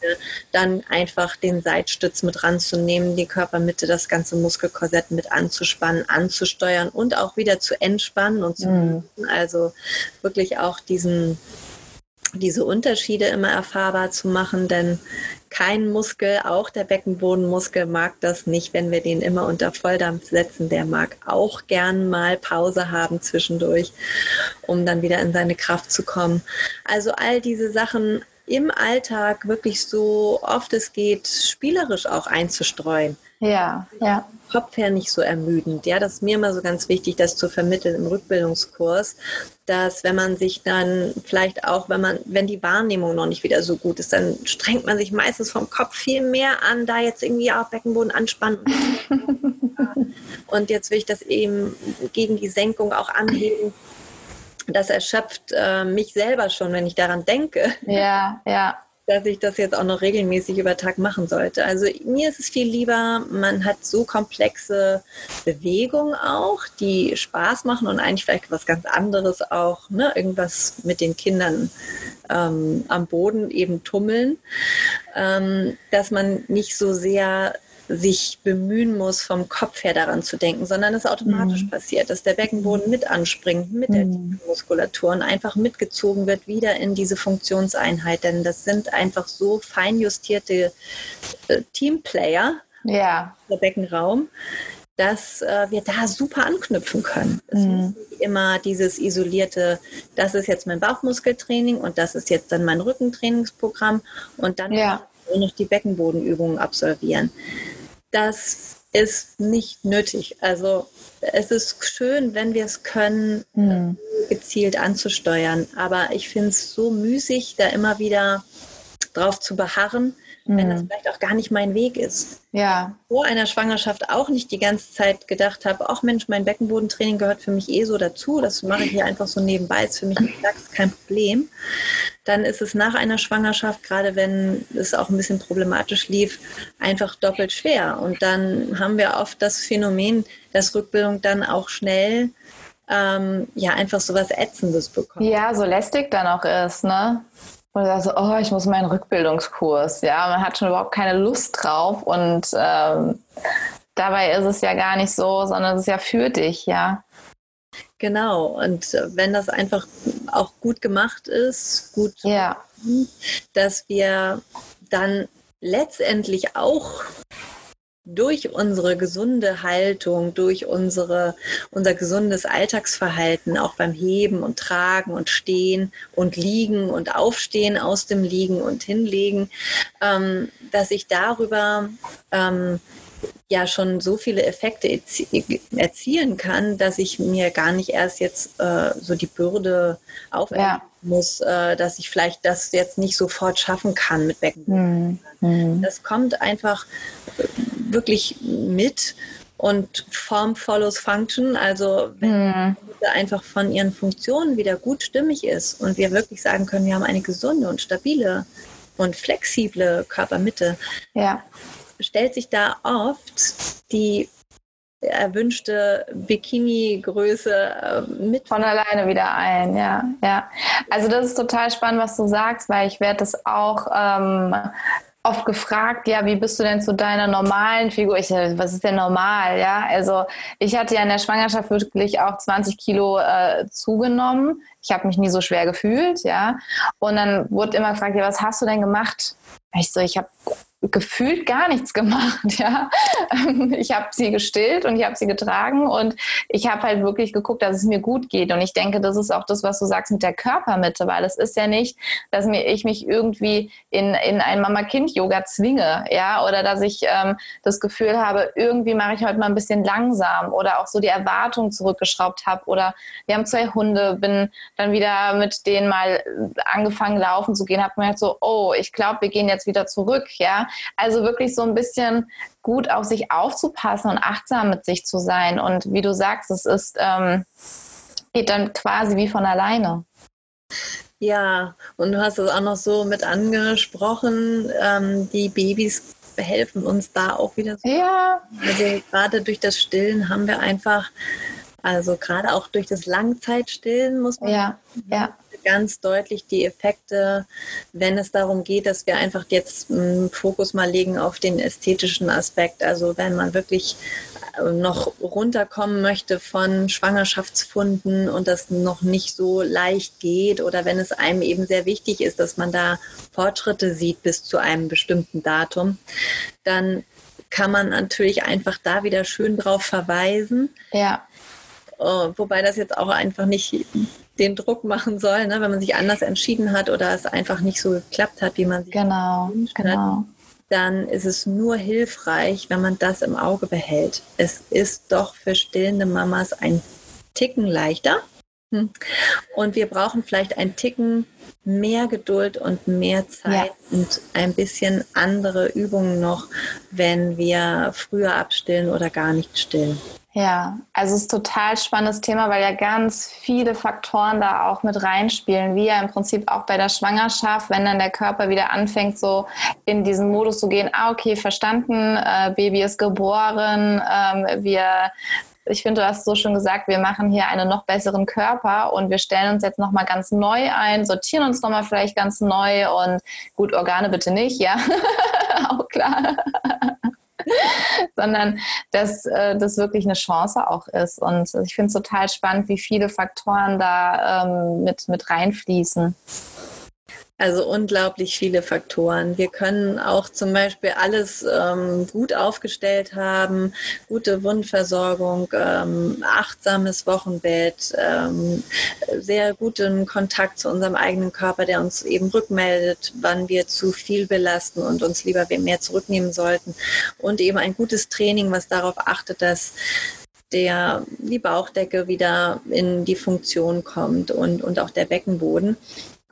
Dann einfach den Seitstütz mit ranzunehmen, die Körpermitte, das ganze Muskelkorsett mit anzuspannen, anzusteuern und auch wieder zu entspannen und zu mhm. also wirklich auch diesen diese Unterschiede immer erfahrbar zu machen, denn kein Muskel, auch der Beckenbodenmuskel, mag das nicht, wenn wir den immer unter Volldampf setzen. Der mag auch gern mal Pause haben zwischendurch, um dann wieder in seine Kraft zu kommen. Also all diese Sachen im Alltag wirklich so oft es geht, spielerisch auch einzustreuen. Ja, ja. Kopf her nicht so ermüdend. Ja, das ist mir immer so ganz wichtig, das zu vermitteln im Rückbildungskurs, dass wenn man sich dann vielleicht auch, wenn man, wenn die Wahrnehmung noch nicht wieder so gut ist, dann strengt man sich meistens vom Kopf viel mehr an, da jetzt irgendwie auch Beckenboden anspannen. und jetzt will ich das eben gegen die Senkung auch anheben. Das erschöpft äh, mich selber schon, wenn ich daran denke. Ja, ja dass ich das jetzt auch noch regelmäßig über Tag machen sollte. Also mir ist es viel lieber, man hat so komplexe Bewegungen auch, die Spaß machen und eigentlich vielleicht was ganz anderes auch, ne? irgendwas mit den Kindern ähm, am Boden eben tummeln, ähm, dass man nicht so sehr sich bemühen muss, vom Kopf her daran zu denken, sondern es automatisch mhm. passiert, dass der Beckenboden mit anspringt, mit der mhm. Muskulatur und einfach mitgezogen wird wieder in diese Funktionseinheit. Denn das sind einfach so feinjustierte äh, Teamplayer, ja. der Beckenraum, dass äh, wir da super anknüpfen können. Es mhm. ist nicht immer dieses isolierte, das ist jetzt mein Bauchmuskeltraining und das ist jetzt dann mein Rückentrainingsprogramm und dann ja. nur noch die Beckenbodenübungen absolvieren das ist nicht nötig. Also es ist schön, wenn wir es können, mhm. gezielt anzusteuern. Aber ich finde es so müßig, da immer wieder drauf zu beharren, wenn das mhm. vielleicht auch gar nicht mein Weg ist. Ja. Vor einer Schwangerschaft auch nicht die ganze Zeit gedacht habe, ach Mensch, mein Beckenbodentraining gehört für mich eh so dazu. Das mache ich hier einfach so nebenbei, ist für mich kein Problem. Dann ist es nach einer Schwangerschaft, gerade wenn es auch ein bisschen problematisch lief, einfach doppelt schwer. Und dann haben wir oft das Phänomen, dass Rückbildung dann auch schnell ähm, ja einfach so was Ätzendes bekommt. Ja, so lästig dann auch ist, ne? Und da so, oh, ich muss meinen Rückbildungskurs. Ja, man hat schon überhaupt keine Lust drauf und ähm, dabei ist es ja gar nicht so, sondern es ist ja für dich, ja. Genau, und wenn das einfach auch gut gemacht ist, gut, ja. dass wir dann letztendlich auch durch unsere gesunde Haltung, durch unsere, unser gesundes Alltagsverhalten, auch beim Heben und Tragen und Stehen und Liegen und Aufstehen aus dem Liegen und Hinlegen, ähm, dass ich darüber ähm, ja schon so viele Effekte erzielen kann, dass ich mir gar nicht erst jetzt äh, so die Bürde auferlegen ja. muss, äh, dass ich vielleicht das jetzt nicht sofort schaffen kann mit Beckenboden. Mhm. Das kommt einfach wirklich mit Und Form follows Function, also wenn mhm. einfach von ihren Funktionen wieder gut stimmig ist und wir wirklich sagen können, wir haben eine gesunde und stabile und flexible Körpermitte, ja. stellt sich da oft die erwünschte Bikini-Größe äh, mit. Von alleine wieder ein, ja, ja. Also das ist total spannend, was du sagst, weil ich werde das auch ähm, oft gefragt, ja, wie bist du denn zu deiner normalen Figur? Ich, was ist denn normal? Ja, also ich hatte ja in der Schwangerschaft wirklich auch 20 Kilo äh, zugenommen. Ich habe mich nie so schwer gefühlt, ja. Und dann wurde immer gefragt, ja, was hast du denn gemacht? Ich so, ich habe gefühlt gar nichts gemacht. Ja, ich habe sie gestillt und ich habe sie getragen und ich habe halt wirklich geguckt, dass es mir gut geht. Und ich denke, das ist auch das, was du sagst mit der Körpermitte, weil es ist ja nicht, dass ich mich irgendwie in, in ein Mama-Kind-Yoga zwinge, ja, oder dass ich ähm, das Gefühl habe, irgendwie mache ich heute mal ein bisschen langsam oder auch so die Erwartung zurückgeschraubt habe oder wir haben zwei Hunde, bin dann wieder mit denen mal angefangen laufen zu gehen, habe mir halt so, oh, ich glaube, wir gehen jetzt wieder zurück, ja. Also wirklich so ein bisschen gut auf sich aufzupassen und achtsam mit sich zu sein. Und wie du sagst, es ist, ähm, geht dann quasi wie von alleine. Ja, und du hast es auch noch so mit angesprochen, ähm, die Babys helfen uns da auch wieder so. Ja. Also gerade durch das Stillen haben wir einfach, also gerade auch durch das Langzeitstillen muss man ja, ja ganz deutlich die Effekte, wenn es darum geht, dass wir einfach jetzt einen Fokus mal legen auf den ästhetischen Aspekt. Also wenn man wirklich äh, noch runterkommen möchte von Schwangerschaftsfunden und das noch nicht so leicht geht oder wenn es einem eben sehr wichtig ist, dass man da Fortschritte sieht bis zu einem bestimmten Datum, dann kann man natürlich einfach da wieder schön drauf verweisen. Ja. Äh, wobei das jetzt auch einfach nicht den Druck machen soll, ne, wenn man sich anders entschieden hat oder es einfach nicht so geklappt hat, wie man sich genau, genau. hat, dann ist es nur hilfreich, wenn man das im Auge behält. Es ist doch für stillende Mamas ein Ticken leichter. Hm. Und wir brauchen vielleicht ein Ticken mehr Geduld und mehr Zeit ja. und ein bisschen andere Übungen noch, wenn wir früher abstillen oder gar nicht stillen. Ja, also es ist total spannendes Thema, weil ja ganz viele Faktoren da auch mit reinspielen, wie ja im Prinzip auch bei der Schwangerschaft, wenn dann der Körper wieder anfängt, so in diesen Modus zu gehen, ah, okay, verstanden, äh, Baby ist geboren, ähm, wir ich finde, du hast so schon gesagt, wir machen hier einen noch besseren Körper und wir stellen uns jetzt nochmal ganz neu ein, sortieren uns nochmal vielleicht ganz neu und gut, Organe bitte nicht, ja, auch klar. sondern dass äh, das wirklich eine Chance auch ist. Und ich finde es total spannend, wie viele Faktoren da ähm, mit, mit reinfließen. Also unglaublich viele Faktoren. Wir können auch zum Beispiel alles ähm, gut aufgestellt haben, gute Wundversorgung, ähm, achtsames Wochenbett, ähm, sehr guten Kontakt zu unserem eigenen Körper, der uns eben rückmeldet, wann wir zu viel belasten und uns lieber mehr zurücknehmen sollten. Und eben ein gutes Training, was darauf achtet, dass der, die Bauchdecke wieder in die Funktion kommt und, und auch der Beckenboden.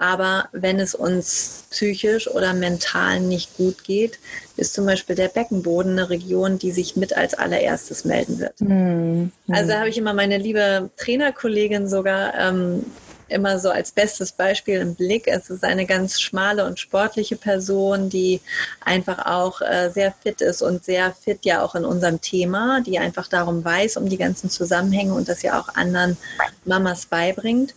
Aber wenn es uns psychisch oder mental nicht gut geht, ist zum Beispiel der Beckenboden eine Region, die sich mit als allererstes melden wird. Mhm. Also habe ich immer meine liebe Trainerkollegin sogar ähm, immer so als bestes Beispiel im Blick. Es ist eine ganz schmale und sportliche Person, die einfach auch äh, sehr fit ist und sehr fit ja auch in unserem Thema, die einfach darum weiß, um die ganzen Zusammenhänge und das ja auch anderen Mamas beibringt.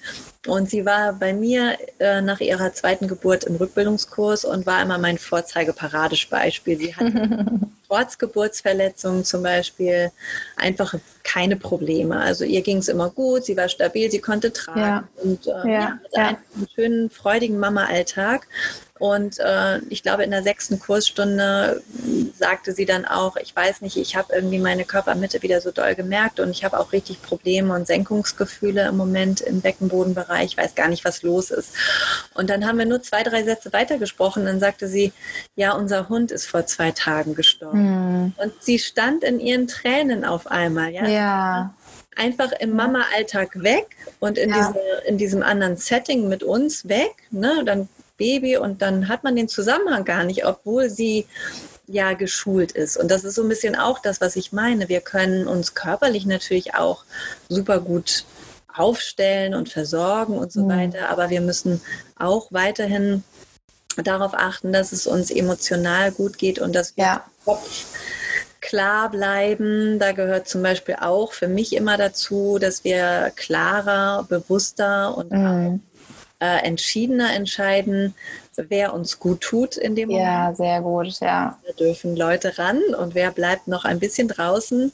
Und sie war bei mir äh, nach ihrer zweiten Geburt im Rückbildungskurs und war immer mein Vorzeigeparadebeispiel. Sie hat trotz Geburtsverletzungen zum Beispiel einfach keine Probleme. Also ihr ging es immer gut, sie war stabil, sie konnte tragen ja. und äh, ja, hatte ja. einen schönen, freudigen Mama-Alltag. Und äh, ich glaube, in der sechsten Kursstunde sagte sie dann auch, ich weiß nicht, ich habe irgendwie meine Körpermitte wieder so doll gemerkt und ich habe auch richtig Probleme und Senkungsgefühle im Moment im Beckenbodenbereich. Ich weiß gar nicht, was los ist. Und dann haben wir nur zwei, drei Sätze weitergesprochen. Dann sagte sie, ja, unser Hund ist vor zwei Tagen gestorben. Mhm. Und sie stand in ihren Tränen auf einmal. Ja. ja einfach im Mama-Alltag weg und in, ja. diese, in diesem anderen Setting mit uns weg. Ne? Dann Baby und dann hat man den Zusammenhang gar nicht, obwohl sie ja geschult ist. Und das ist so ein bisschen auch das, was ich meine. Wir können uns körperlich natürlich auch super gut aufstellen und versorgen und so mhm. weiter, aber wir müssen auch weiterhin darauf achten, dass es uns emotional gut geht und dass wir ja. Kopf klar bleiben. Da gehört zum Beispiel auch für mich immer dazu, dass wir klarer, bewusster und mhm. Äh, entschiedener entscheiden, wer uns gut tut in dem Moment. Ja, sehr gut, ja. Da dürfen Leute ran und wer bleibt noch ein bisschen draußen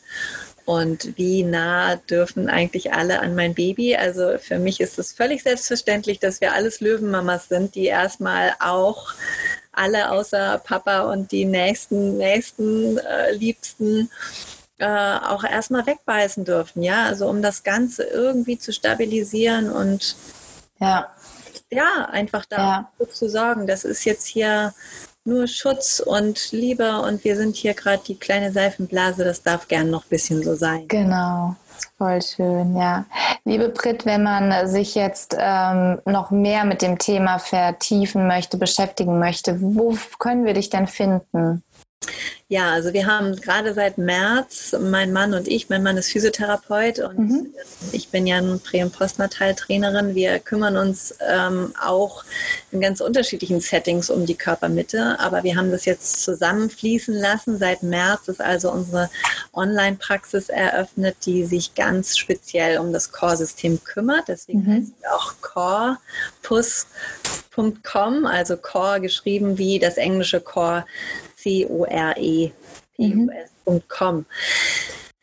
und wie nah dürfen eigentlich alle an mein Baby? Also für mich ist es völlig selbstverständlich, dass wir alles Löwenmamas sind, die erstmal auch alle außer Papa und die nächsten, nächsten äh, Liebsten äh, auch erstmal wegbeißen dürfen, ja, also um das Ganze irgendwie zu stabilisieren und ja, ja einfach da ja. zu sorgen. Das ist jetzt hier nur Schutz und Liebe und wir sind hier gerade die kleine Seifenblase, das darf gern noch ein bisschen so sein. Genau. Voll schön, ja. Liebe Brit, wenn man sich jetzt ähm, noch mehr mit dem Thema vertiefen möchte, beschäftigen möchte, wo können wir dich denn finden? Ja, also wir haben gerade seit März, mein Mann und ich, mein Mann ist Physiotherapeut und mhm. ich bin ja nun Prä- und Postnatal-Trainerin. Wir kümmern uns ähm, auch in ganz unterschiedlichen Settings um die Körpermitte, aber wir haben das jetzt zusammenfließen lassen. Seit März ist also unsere Online-Praxis eröffnet, die sich ganz speziell um das Core-System kümmert. Deswegen mhm. heißt sie auch Core-Puss.com, also Core geschrieben wie das englische Core C-O-R-E-P-U-S.com. Mhm.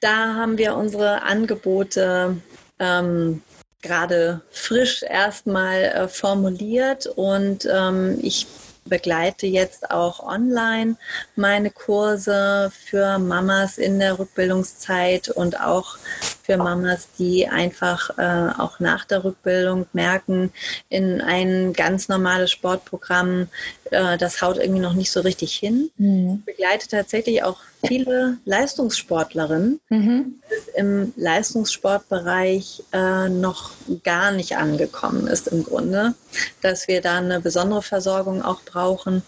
Da haben wir unsere Angebote ähm, gerade frisch erstmal äh, formuliert und ähm, ich begleite jetzt auch online meine Kurse für Mamas in der Rückbildungszeit und auch für Mamas, die einfach äh, auch nach der Rückbildung merken, in ein ganz normales Sportprogramm, äh, das haut irgendwie noch nicht so richtig hin. Mhm. Ich begleite tatsächlich auch viele Leistungssportlerinnen, mhm. im Leistungssportbereich äh, noch gar nicht angekommen ist im Grunde, dass wir da eine besondere Versorgung auch brauchen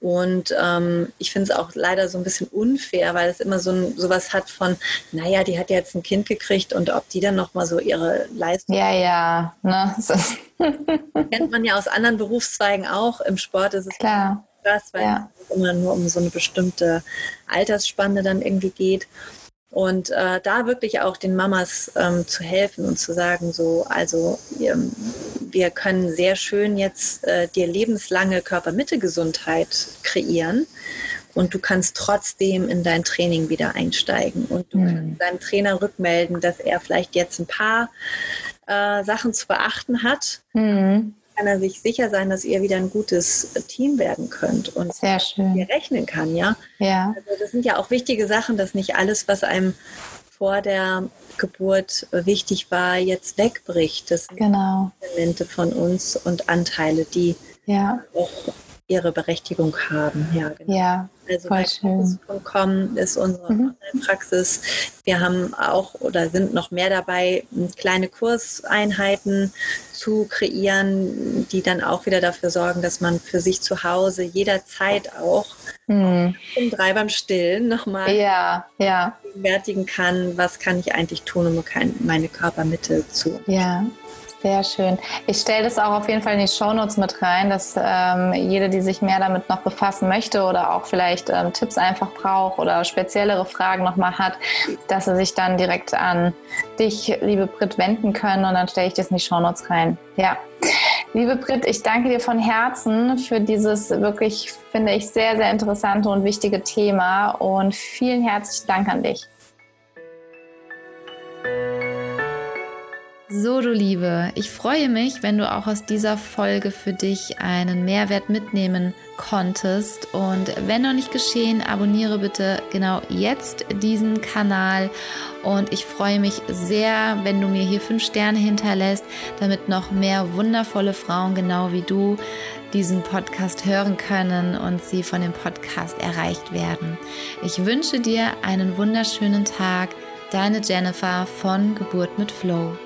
und ähm, ich finde es auch leider so ein bisschen unfair, weil es immer so ein, sowas hat von, naja, die hat jetzt ein Kind gekriegt und ob die dann nochmal so ihre Leistung. Ja, ja. Ne? Kennt man ja aus anderen Berufszweigen auch. Im Sport ist es klar, krass, weil ja. es immer nur um so eine bestimmte Altersspanne dann irgendwie geht. Und äh, da wirklich auch den Mamas ähm, zu helfen und zu sagen, so, also ähm, wir können sehr schön jetzt äh, dir lebenslange Körpermittelgesundheit kreieren und du kannst trotzdem in dein Training wieder einsteigen und du mhm. kannst deinem Trainer rückmelden, dass er vielleicht jetzt ein paar äh, Sachen zu beachten hat. Mhm kann er sich sicher sein, dass ihr wieder ein gutes Team werden könnt und Sehr schön. ihr rechnen kann, ja. Ja. Also das sind ja auch wichtige Sachen, dass nicht alles, was einem vor der Geburt wichtig war, jetzt wegbricht. Das sind genau. Elemente von uns und Anteile, die ja. auch ihre Berechtigung haben. Ja, genau. ja also Praxis.com ist unsere mhm. Praxis. Wir haben auch oder sind noch mehr dabei, kleine Kurseinheiten zu kreieren, die dann auch wieder dafür sorgen, dass man für sich zu Hause jederzeit auch mhm. um drei beim Stillen nochmal ja, ja. kann, was kann ich eigentlich tun, um meine Körpermitte zu. Ja. Sehr schön. Ich stelle das auch auf jeden Fall in die Shownotes mit rein, dass ähm, jede, die sich mehr damit noch befassen möchte oder auch vielleicht ähm, Tipps einfach braucht oder speziellere Fragen nochmal hat, dass sie sich dann direkt an dich, liebe Brit, wenden können und dann stelle ich das in die Shownotes rein. Ja. Liebe Brit, ich danke dir von Herzen für dieses wirklich, finde ich, sehr, sehr interessante und wichtige Thema und vielen herzlichen Dank an dich. So, du Liebe, ich freue mich, wenn du auch aus dieser Folge für dich einen Mehrwert mitnehmen konntest. Und wenn noch nicht geschehen, abonniere bitte genau jetzt diesen Kanal. Und ich freue mich sehr, wenn du mir hier fünf Sterne hinterlässt, damit noch mehr wundervolle Frauen genau wie du diesen Podcast hören können und sie von dem Podcast erreicht werden. Ich wünsche dir einen wunderschönen Tag. Deine Jennifer von Geburt mit Flow.